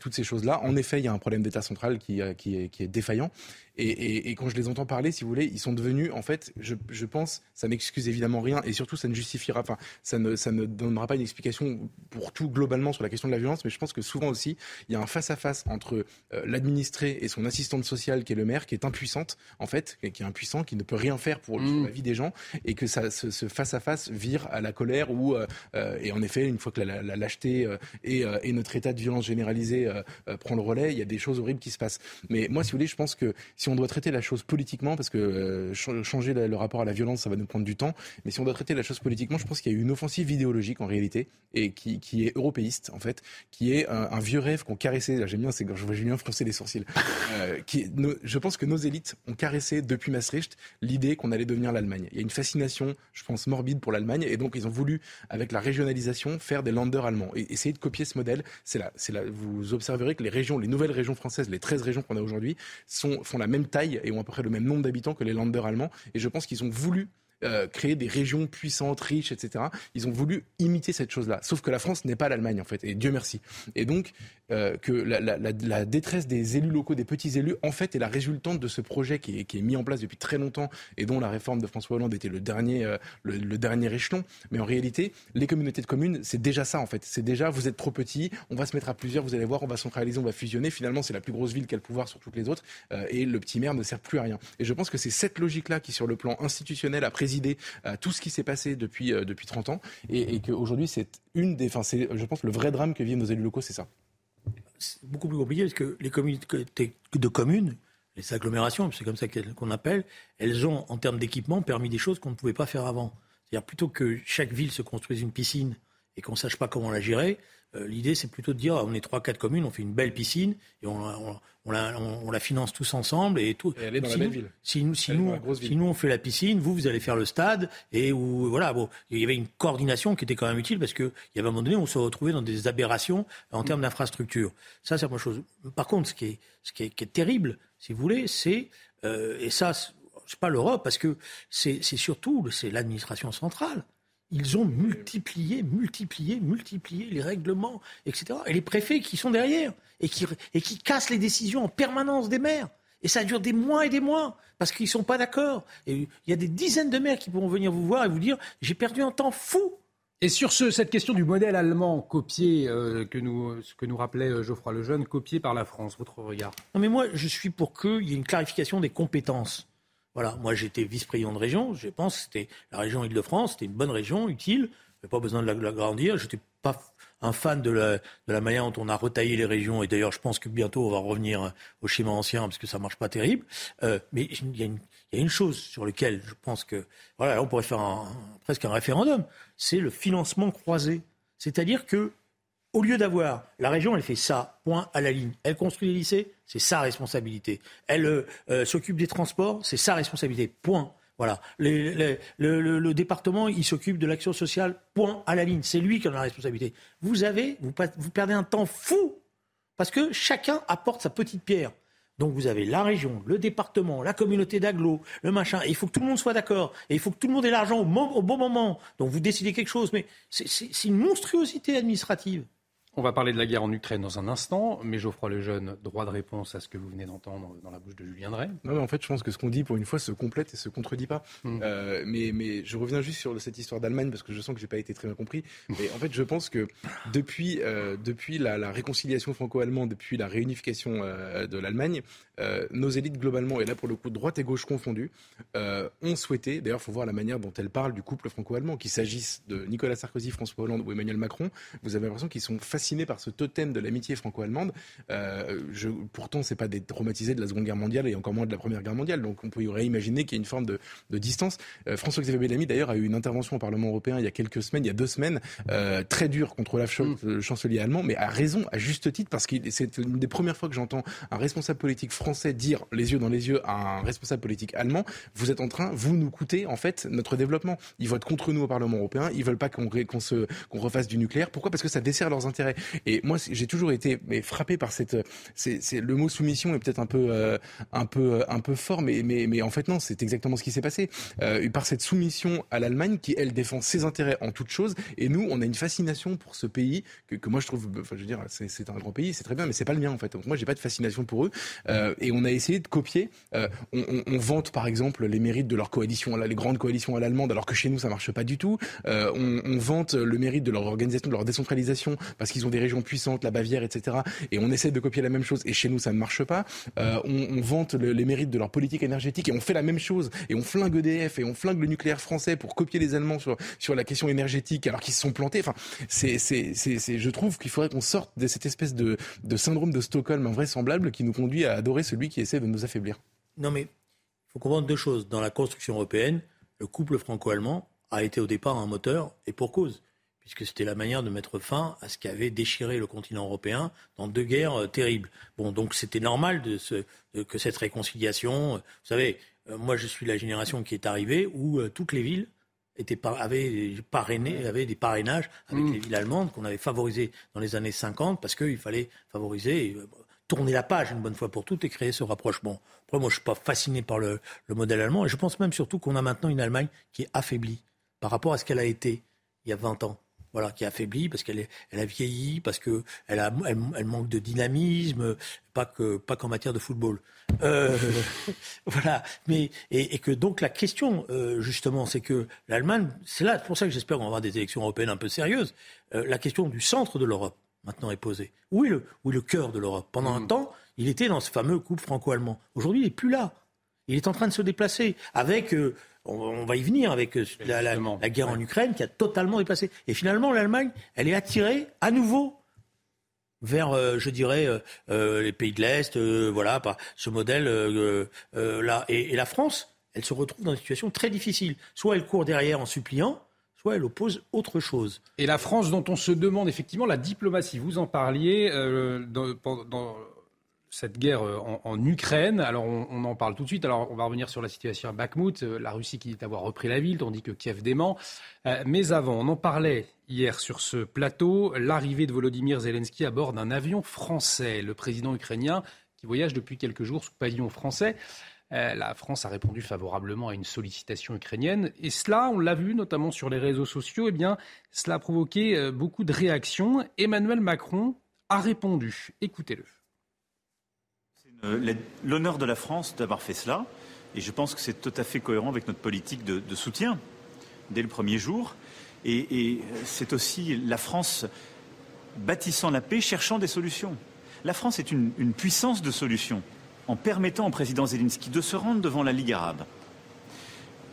toutes ces choses-là. En effet, il y a un problème d'État central qui, qui, est, qui est défaillant. Et, et, et, quand je les entends parler, si vous voulez, ils sont devenus, en fait, je, je pense, ça n'excuse évidemment rien, et surtout, ça ne justifiera, enfin, ça ne, ça ne donnera pas une explication pour tout globalement sur la question de la violence, mais je pense que souvent aussi, il y a un face-à-face entre euh, l'administré et son assistante sociale, qui est le maire, qui est impuissante, en fait, qui est impuissant, qui ne peut rien faire pour mmh. la vie des gens, et que ça, ce face-à-face vire à la colère, ou, euh, euh, et en effet, une fois que la, la, lâcheté et, et, notre état de violence généralisée prend le relais, il y a des choses horribles qui se passent. Mais moi, si vous voulez, je pense que si on doit traiter la chose politiquement, parce que euh, changer le rapport à la violence, ça va nous prendre du temps, mais si on doit traiter la chose politiquement, je pense qu'il y a une offensive idéologique en réalité, et qui, qui est européiste en fait, qui est un, vieux rêve qu'on caressait, j'aime bien, c'est quand je vois Julien froncer les sourcils, euh, qui, je pense que nos élites ont caressé depuis Maastricht l'idée qu'on allait devenir l'Allemagne. Il y a une fascination, je pense, morbide pour l'Allemagne, et donc ils ont voulu, avec la régionalisation, faire des landers allemands, et essayer de copier ce modèle. C'est là, c'est là, vous observerez que les régions, les nouvelles régions françaises, les 13 régions qu'on a aujourd'hui, font la même taille et ont à peu près le même nombre d'habitants que les landers allemands. Et je pense qu'ils ont voulu euh, créer des régions puissantes, riches, etc. Ils ont voulu imiter cette chose-là. Sauf que la France n'est pas l'Allemagne, en fait, et Dieu merci. Et donc, euh, que la, détresse des élus locaux, des petits élus, en fait, est la résultante de ce projet qui est, mis en place depuis très longtemps et dont la réforme de François Hollande était le dernier, euh, le, dernier échelon. Mais en réalité, les communautés de communes, c'est déjà ça, en fait. C'est déjà, vous êtes trop petits, on va se mettre à plusieurs, vous allez voir, on va centraliser, on va fusionner. Finalement, c'est la plus grosse ville qui a le pouvoir sur toutes les autres, et le petit maire ne sert plus à rien. Et je pense que c'est cette logique-là qui, sur le plan institutionnel, a présidé à tout ce qui s'est passé depuis, euh, depuis 30 ans et, et qu'aujourd'hui, c'est une des. Enfin, c'est, je pense, le vrai drame que vivent nos élus locaux, c'est ça. C'est beaucoup plus compliqué parce que les communautés de communes, les agglomérations, c'est comme ça qu'on appelle, elles ont, en termes d'équipement, permis des choses qu'on ne pouvait pas faire avant. C'est-à-dire, plutôt que chaque ville se construise une piscine et qu'on ne sache pas comment la gérer, euh, l'idée, c'est plutôt de dire, on est trois, quatre communes, on fait une belle piscine et on, la, finance tous ensemble et tout. Et elle est dans la belle ville. Si nous, si nous, on fait la piscine, vous, vous allez faire le stade et où, voilà, bon, il y avait une coordination qui était quand même utile parce qu'il y avait un moment donné, on se retrouvait dans des aberrations en termes d'infrastructure. Ça, c'est la chose. Par contre, ce qui est, ce qui est, terrible, si vous voulez, c'est, euh, et ça, c'est pas l'Europe parce que c'est surtout, c'est l'administration centrale ils ont multiplié, multiplié, multiplié les règlements, etc. Et les préfets qui sont derrière et qui, et qui cassent les décisions en permanence des maires. Et ça dure des mois et des mois parce qu'ils ne sont pas d'accord. Et il y a des dizaines de maires qui pourront venir vous voir et vous dire j'ai perdu un temps fou. Et sur ce, cette question du modèle allemand copié, euh, que nous, ce que nous rappelait euh, Geoffroy Lejeune, copié par la France, votre regard Non mais moi, je suis pour qu'il y ait une clarification des compétences. Voilà, moi j'étais vice-président de région, je pense que c'était la région Île-de-France, c'était une bonne région, utile, il pas besoin de l'agrandir, j'étais pas un fan de la, la manière dont on a retaillé les régions, et d'ailleurs je pense que bientôt on va revenir au schéma ancien parce que ça marche pas terrible, euh, mais il y, a une, chose sur laquelle je pense que, voilà, on pourrait faire presque un référendum, c'est le financement croisé. C'est-à-dire que Au lieu d'avoir la région, elle fait ça, point à la ligne. Elle construit les lycées, c'est sa responsabilité. Elle euh, euh, s'occupe des transports, c'est sa responsabilité, point. Voilà. le, département, il s'occupe de l'action sociale, point à la ligne. C'est lui qui en a la responsabilité. Vous avez, vous, perdez un temps fou parce que chacun apporte sa petite pierre. Donc vous avez la région, le département, la communauté d'agglo, le machin. il faut que tout le monde soit d'accord. Et il faut que tout le monde ait l'argent au, au, bon moment. Donc vous décidez quelque chose. Mais c'est une monstruosité administrative. On va parler de la guerre en Ukraine dans un instant, mais Geoffroy Lejeune, droit de réponse à ce que vous venez d'entendre dans la bouche de Julien Drey. Non, mais en fait, je pense que ce qu'on dit pour une fois se complète et se contredit pas. Hmm. Euh, mais, mais je reviens juste sur cette histoire d'Allemagne parce que je sens que j'ai pas été très bien compris. Et en fait, je pense que depuis, euh, depuis la, la, réconciliation franco-allemande, depuis la réunification euh, de l'Allemagne, nos élites globalement, et là pour le coup droite et gauche confondues, ont souhaité, d'ailleurs il faut voir la manière dont elles parlent du couple franco-allemand, qu'il s'agisse de Nicolas Sarkozy, François Hollande ou Emmanuel Macron, vous avez l'impression qu'ils sont fascinés par ce totem de l'amitié franco-allemande. Euh, je, pourtant, c'est pas des traumatisés de la Seconde Guerre mondiale et encore moins de la Première Guerre mondiale, donc on peut y imaginer qu'il y a une forme de, de distance. Euh, François-Xavier Bellamy d'ailleurs a eu une intervention au Parlement européen il y a quelques semaines, il y a deux semaines, euh, très dure contre Olaf Scholz, mm. le chancelier allemand, mais a raison, à juste titre, parce que c'est une des premières fois que j'entends un responsable politique français dire les yeux dans les yeux à un responsable politique allemand, vous êtes en train, vous nous coûtez en fait notre développement. Ils votent contre nous au Parlement européen, ils veulent pas qu'on qu'on refasse du nucléaire. Pourquoi? Parce que ça dessert leurs intérêts. Et moi, j'ai toujours été frappé par cette, le mot soumission est peut-être un peu euh, peu fort, mais en fait non, c'est exactement ce qui s'est passé. Euh, par cette soumission à l'Allemagne qui elle défend ses intérêts en toute chose, et nous on a une fascination pour ce pays que, moi je trouve, enfin je veux dire, c'est un grand pays, c'est très bien, mais c'est pas le mien en fait. Donc moi j'ai pas de fascination pour eux, euh, et on a essayé de copier. Euh, on, on, vante par exemple les mérites de leur coalition, les grandes coalitions à l'allemande, alors que chez nous ça marche pas du tout. Euh, on, on, vante le mérite de leur organisation, de leur décentralisation, parce qu'ils ont des régions puissantes, la Bavière, etc. Et on essaie de copier la même chose, et chez nous ça ne marche pas. Euh, on, vante le, les mérites de leur politique énergétique, et on fait la même chose, et on flingue EDF, et on flingue le nucléaire français pour copier les Allemands sur, la question énergétique, alors qu'ils se sont plantés. Enfin, c'est, je trouve qu'il faudrait qu'on sorte de cette espèce de, de syndrome de Stockholm invraisemblable qui nous conduit à adorer celui qui essaie de nous affaiblir. Non, mais il faut comprendre deux choses. Dans la construction européenne, le couple franco-allemand a été au départ un moteur, et pour cause, puisque c'était la manière de mettre fin à ce qui avait déchiré le continent européen dans deux guerres euh, terribles. Bon, donc c'était normal de ce, de, que cette réconciliation. Euh, vous savez, euh, moi je suis la génération qui est arrivée où toutes les villes étaient, avaient, parrainé, avaient des parrainages avec mmh. les villes allemandes qu'on avait favorisées dans les années 50 parce qu'il fallait favoriser tourner la page une bonne fois pour toutes et créer ce rapprochement. Après, moi, je suis pas fasciné par le, le modèle allemand et je pense même surtout qu'on a maintenant une Allemagne qui est affaiblie par rapport à ce qu'elle a été il y a 20 ans. Voilà, qui est affaiblie parce qu'elle elle a vieilli, parce qu'elle elle, elle, manque de dynamisme, pas que pas qu'en matière de football. Euh, voilà, mais et, et, que donc la question euh, justement, c'est que l'Allemagne, c'est là, pour ça que j'espère qu'on va avoir des élections européennes un peu sérieuses. Euh, la question du centre de l'Europe maintenant est posée. Où est le, où est le cœur de l'Europe? Pendant un mmh. temps, il était dans ce fameux couple franco-allemand. Aujourd'hui, il n'est plus là. Il est en train de se déplacer avec, euh, on, va y venir, avec euh, la, la, la, guerre en Ukraine qui a totalement déplacé. Et finalement, l'Allemagne, elle est attirée à nouveau vers, euh, je dirais, les pays de l'Est, voilà, par ce modèle-là. Et, et la France, elle se retrouve dans une situation très difficile. Soit elle court derrière en suppliant, soit elle oppose autre chose. Et la France, dont on se demande effectivement la diplomatie, vous en parliez euh, dans, dans, cette guerre euh, en, Ukraine. Alors on, en parle tout de suite. Alors on va revenir sur la situation à Bakhmut, euh, la Russie qui dit avoir repris la ville, tandis que Kiev dément. mais avant, on en parlait hier sur ce plateau, l'arrivée de Volodymyr Zelensky à bord d'un avion français. Le président ukrainien qui voyage depuis quelques jours sous pavillon français. Euh, la France a répondu favorablement à une sollicitation ukrainienne. Et cela, on l'a vu notamment sur les réseaux sociaux, eh bien, cela a provoqué euh, beaucoup de réactions. Emmanuel Macron a répondu. Écoutez-le. C'est l'honneur de la France d'avoir fait cela. Et je pense que c'est tout à fait cohérent avec notre politique de, soutien dès le premier jour. Et, c'est aussi la France bâtissant la paix, cherchant des solutions. La France est une, une puissance de solutions en permettant au président Zelensky de se rendre devant la Ligue arabe,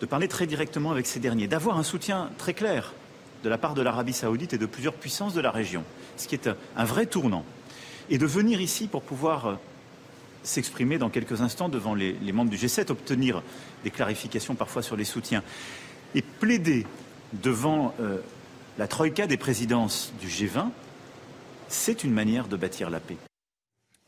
de parler très directement avec ces derniers, d'avoir un soutien très clair de la part de l'Arabie saoudite et de plusieurs puissances de la région, ce qui est un, vrai tournant, et de venir ici pour pouvoir euh, s'exprimer dans quelques instants devant les, membres du G7, obtenir des clarifications parfois sur les soutiens, et plaider devant euh, la troïka des présidences du G20 c'est une manière de bâtir la paix.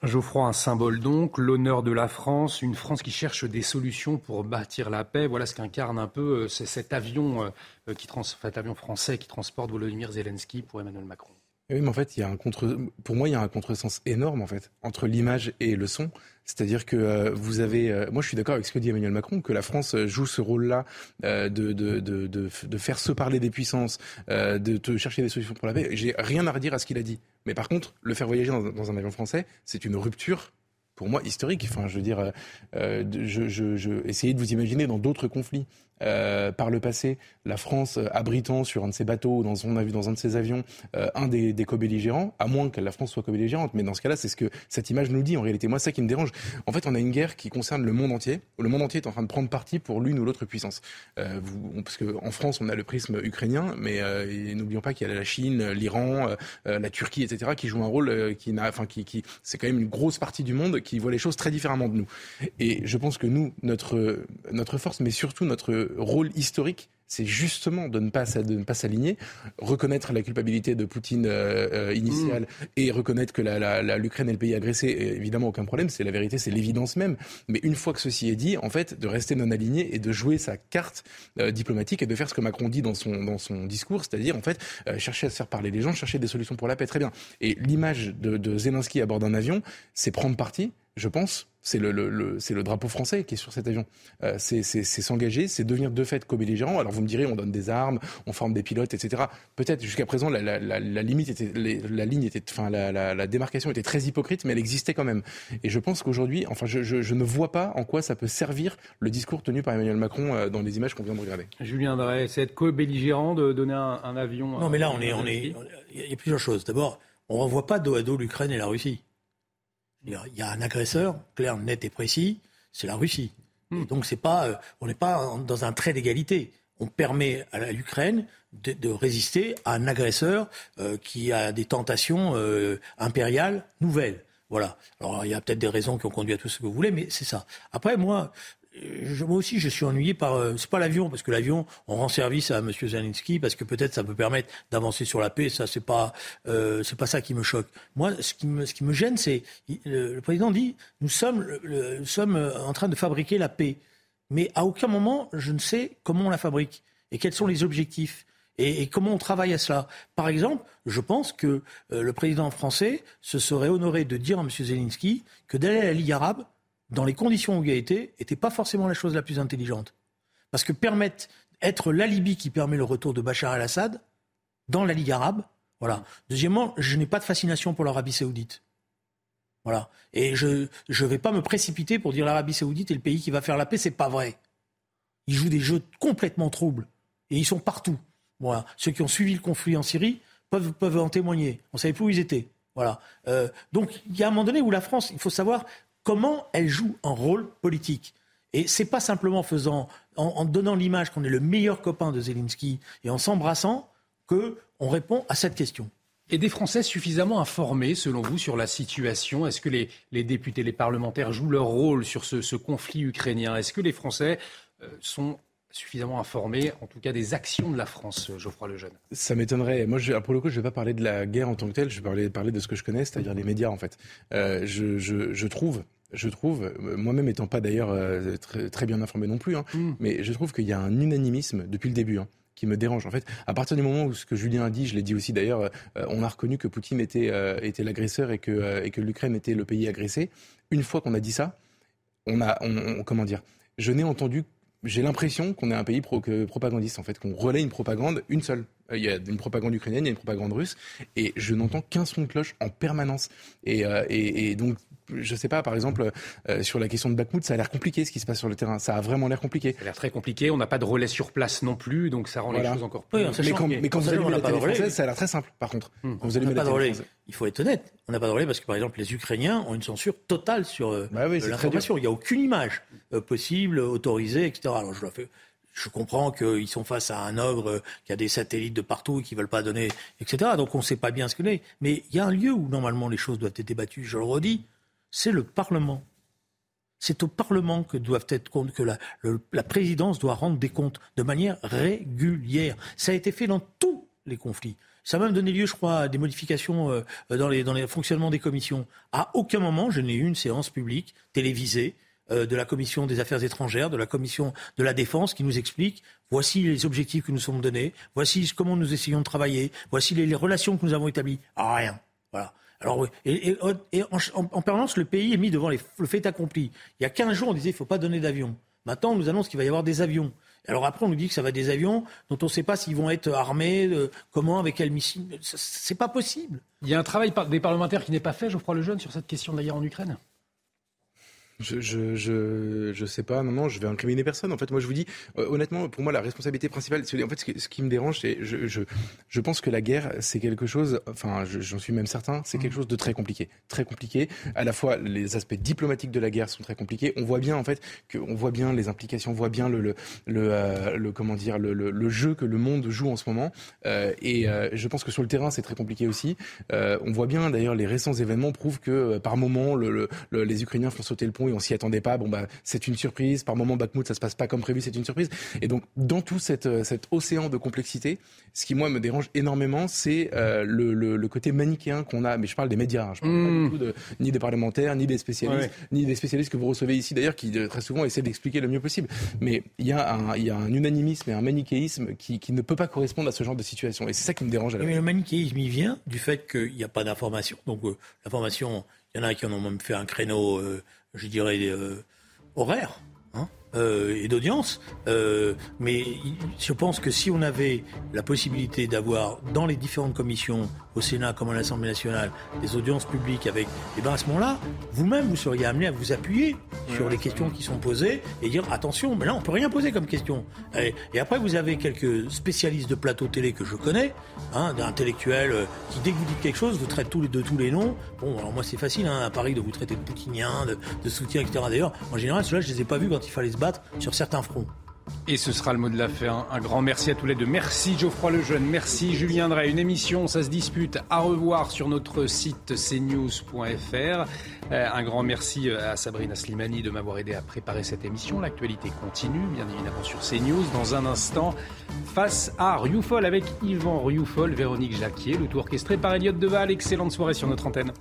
Geoffroy, un symbole donc, l'honneur de la France, une France qui cherche des solutions pour bâtir la paix. Voilà ce qu'incarne un peu euh, cet avion, euh, qui cet avion français qui transporte Volodymyr Zelensky pour Emmanuel Macron. Oui, mais en fait, il y a un contre... pour moi, il y a un contresens énorme en fait entre l'image et le son. C'est-à-dire que euh, vous avez, euh, moi je suis d'accord avec ce que dit Emmanuel Macron, que la France joue ce rôle-là euh, de, de, de, de, faire se parler des puissances, de chercher des solutions pour la paix. J'ai rien à redire à ce qu'il a dit. Mais par contre, le faire voyager dans, un avion français, c'est une rupture pour moi historique. Enfin, je veux dire, je, je, je, essayez de vous imaginer dans d'autres conflits. Euh, par le passé, la France euh, abritant sur un de ses bateaux, dans, on a vu dans un de ses avions, euh, un des, des co-belligérants, à moins que la France soit co-belligérante. Mais dans ce cas-là, c'est ce que cette image nous dit. En réalité, moi, c'est ça qui me dérange. En fait, on a une guerre qui concerne le monde entier. Le monde entier est en train de prendre parti pour l'une ou l'autre puissance. Euh, parce qu'en France, on a le prisme ukrainien, mais n'oublions pas qu'il y a la Chine, l'Iran, la Turquie, etc., qui jouent un rôle qui n'a, enfin, qui, c'est quand même une grosse partie du monde qui voit les choses très différemment de nous. Et je pense que nous, notre force, mais surtout notre rôle historique c'est justement de ne pas, de ne pas s'aligner, reconnaître la culpabilité de Poutine euh, euh initiale mm. et reconnaître que l'Ukraine est le pays agressé, évidemment aucun problème, c'est la vérité, c'est l'évidence même. Mais une fois que ceci est dit, en fait, de rester non aligné et de jouer sa carte euh, diplomatique et de faire ce que Macron dit dans son, dans son discours, c'est-à-dire en fait euh, chercher à se faire parler les gens, chercher des solutions pour la paix, très bien. Et l'image de, de Zelensky à bord d'un avion, c'est prendre parti, je pense, c'est le, le, c'est le drapeau français qui est sur cet avion. Euh, c'est, s'engager, c'est devenir de fait co-belligérant. Alors vous me direz, on donne des armes, on forme des pilotes, etc. Peut-être jusqu'à présent, la, la, la, la limite était, la ligne était, enfin la, la, démarcation était très hypocrite, mais elle existait quand même. Et je pense qu'aujourd'hui, enfin, je, je, je, ne vois pas en quoi ça peut servir le discours tenu par Emmanuel Macron euh, dans les images qu'on vient de regarder. Julien Drey, c'est être co-belligérant de donner un, un avion. Non, mais là, on est, on est, il y a plusieurs choses. D'abord, on ne renvoie pas dos à dos l'Ukraine et la Russie. Il y a un agresseur, clair, net et précis, c'est la Russie. Hmm. donc c'est pas, euh, on n'est pas dans un trait d'égalité. On permet à l'Ukraine de, résister à un agresseur euh, qui a des tentations euh, impériales nouvelles. Voilà. Alors il y a peut-être des raisons qui ont conduit à tout ce que vous voulez, mais c'est ça. Après moi, moi aussi, je suis ennuyé par. Euh, c'est pas l'avion, parce que l'avion, on rend service à M. Zelensky, parce que peut-être ça peut permettre d'avancer sur la paix. Ça, c'est pas, euh, c'est pas ça qui me choque. Moi, ce qui me, ce qui me gêne, c'est le, président dit nous sommes, nous sommes euh, en train de fabriquer la paix, mais à aucun moment je ne sais comment on la fabrique et quels sont les objectifs. Et, comment on travaille à cela Par exemple, je pense que le président français se serait honoré de dire à M. Zelensky que d'aller à la Ligue arabe, dans les conditions où il a été, n'était pas forcément la chose la plus intelligente. Parce que permettre, être l'alibi qui permet le retour de Bachar el-Assad dans la Ligue arabe, voilà. Deuxièmement, je n'ai pas de fascination pour l'Arabie saoudite. Voilà. Et je ne vais pas me précipiter pour dire l'Arabie saoudite est le pays qui va faire la paix. C'est pas vrai. Ils jouent des jeux complètement troubles. Et ils sont partout. Voilà. Ceux qui ont suivi le conflit en Syrie peuvent, en témoigner. On ne savait plus où ils étaient. Voilà. Euh, donc, il y a un moment donné où la France, il faut savoir comment elle joue un rôle politique. Et c'est pas simplement en, donnant l'image qu'on est le meilleur copain de Zelensky et en s'embrassant que on répond à cette question. Et des Français suffisamment informés, selon vous, sur la situation? Est-ce que les, députés, les parlementaires jouent leur rôle sur ce, conflit ukrainien? Est-ce que les Français euh, sont suffisamment informés, en tout cas des actions de la France, Geoffroy Lejeune Ça m'étonnerait. Moi, je, pour le coup, je ne vais pas parler de la guerre en tant que telle, je vais parler, parler de ce que je connais, c'est-à-dire les médias, en fait. Euh, je, je, je, trouve je trouve, moi-même étant pas d'ailleurs euh, très, très, bien informé non plus, hein, mm. mais je trouve qu'il y a un unanimisme depuis le début. Hein, qui me dérange. En fait, à partir du moment où ce que Julien a dit, je l'ai dit aussi d'ailleurs, euh, on a reconnu que Poutine était, euh, était l'agresseur et que, et que l'Ukraine était le pays agressé. Une fois qu'on a dit ça, on a, on, comment dire, je n'ai entendu j'ai l'impression qu'on est un pays pro propagandiste, en fait, qu'on relaie une propagande, une seule. Euh, il y a une propagande ukrainienne, il y a une propagande russe, et je n'entends qu'un son de cloche en permanence. Et, euh, et, et donc, je sais pas, par exemple, euh, sur la question de Bakhmut, ça a l'air compliqué ce qui se passe sur le terrain. Ça a vraiment l'air compliqué. Ça a l'air très compliqué. On n'a pas de relais sur place non plus, donc ça rend les choses encore plus. mais, quand, mais quand vous allumez la télé française, ça a l'air très simple, par contre. Hmm. Quand vous allumez la télé Il faut être honnête. On n'a pas de relais parce que, par exemple, les Ukrainiens ont une censure totale sur bah l'information. Il n'y a aucune image possible, autorisée, etc. Alors je la fais je comprends qu'ils sont face à un ogre qui a des satellites de partout et qui ne veulent pas donner, etc. Donc on ne sait pas bien ce que c'est. Mais il y a un lieu où normalement les choses doivent être débattues, je le redis, c'est le Parlement. C'est au Parlement que doivent être que la, présidence doit rendre des comptes de manière régulière. Ça a été fait dans tous les conflits. Ça a même donné lieu, je crois, à des modifications euh, dans les dans les fonctionnements des commissions. À aucun moment, je n'ai eu une séance publique télévisée euh, de la commission des affaires étrangères, de la commission de la défense, qui nous explique voici les objectifs que nous sommes donnés, voici comment nous essayons de travailler, voici les, relations que nous avons établies. Ah, rien. Voilà. Alors, en, permanence, le pays est mis devant le fait accompli. Il y a 15 jours, on disait qu'il ne faut pas donner d'avions. Maintenant, on nous annonce qu'il va y avoir des avions. Alors après, on nous dit que ça va être des avions dont on ne sait pas s'ils vont être armés, euh, comment, avec quel missile. C'est pas possible. Il y a un travail des parlementaires qui n'est pas fait, Geoffroy Lejeune, sur cette question d'ailleurs en Ukraine? Je, je, je, je, sais pas, non, non, je vais incriminer personne. En fait, moi, je vous dis, euh, honnêtement, pour moi, la responsabilité principale, en fait, ce qui, me dérange, c'est, je, je, je pense que la guerre, c'est quelque chose, enfin, j'en suis même certain, c'est quelque mmh. chose de très compliqué. Très compliqué. À la fois, les aspects diplomatiques de la guerre sont très compliqués. On voit bien, en fait, qu'on voit bien les implications, on voit bien le, le, le, euh, le comment dire, le, le, jeu que le monde joue en ce moment. Euh, et je pense que sur le terrain, c'est très compliqué aussi. on voit bien, d'ailleurs, les récents événements prouvent que, par moment, le, les Ukrainiens font sauter le pont on s'y attendait pas. Bon bah c'est une surprise. Par moment Bakhmut ça se passe pas comme prévu, c'est une surprise. Et donc dans tout cette, euh, cet océan de complexité, ce qui moi me dérange énormément, c'est euh, le, le, le, côté manichéen qu'on a. Mais je parle des médias. Hein. je parle pas du mmh. tout de, ni des parlementaires, ni des spécialistes, ni des spécialistes que vous recevez ici d'ailleurs, qui euh, très souvent essaient d'expliquer le mieux possible. Mais il y a un, il y a un unanimisme et un manichéisme qui, qui ne peut pas correspondre à ce genre de situation. Et c'est ça qui me dérange. mais le manichéisme, il vient du fait qu'il n'y a pas d'information. Donc l'information, il y en a qui en ont même fait un créneau je dirais, euh, horaire. Hein euh, et d'audience. Euh, mais je pense que si on avait la possibilité d'avoir dans les différentes commissions, au Sénat comme à l'Assemblée nationale, des audiences publiques avec, et eh bien à ce moment-là, vous-même, vous seriez amené à vous appuyer sur les questions qui sont posées et dire attention, mais là, on peut rien poser comme question. Et, après, vous avez quelques spécialistes de plateau télé que je connais, hein, d'intellectuels euh, qui, dès que vous dites quelque chose, vous traitent tous les, de tous les noms. Bon, alors moi, c'est facile hein, à Paris de vous traiter de poutinien, de, de soutien, etc. D'ailleurs, en général, ceux-là, je les ai pas vus quand il fallait se battre sur certains fronts. Et ce sera le mot de la fin. Un grand merci à tous les deux. Merci Geoffroy Lejeune, merci Julien Drey. Une émission, ça se dispute, à revoir sur notre site cnews.fr. Euh, un grand merci à Sabrina Slimani de m'avoir aidé à préparer cette émission. L'actualité continue, bien évidemment, sur CNews. Dans un instant, face à Rioufol avec Yvan Rioufol, Véronique Jacquier, le tout orchestré par Elliott Deval. Excellente soirée sur notre antenne.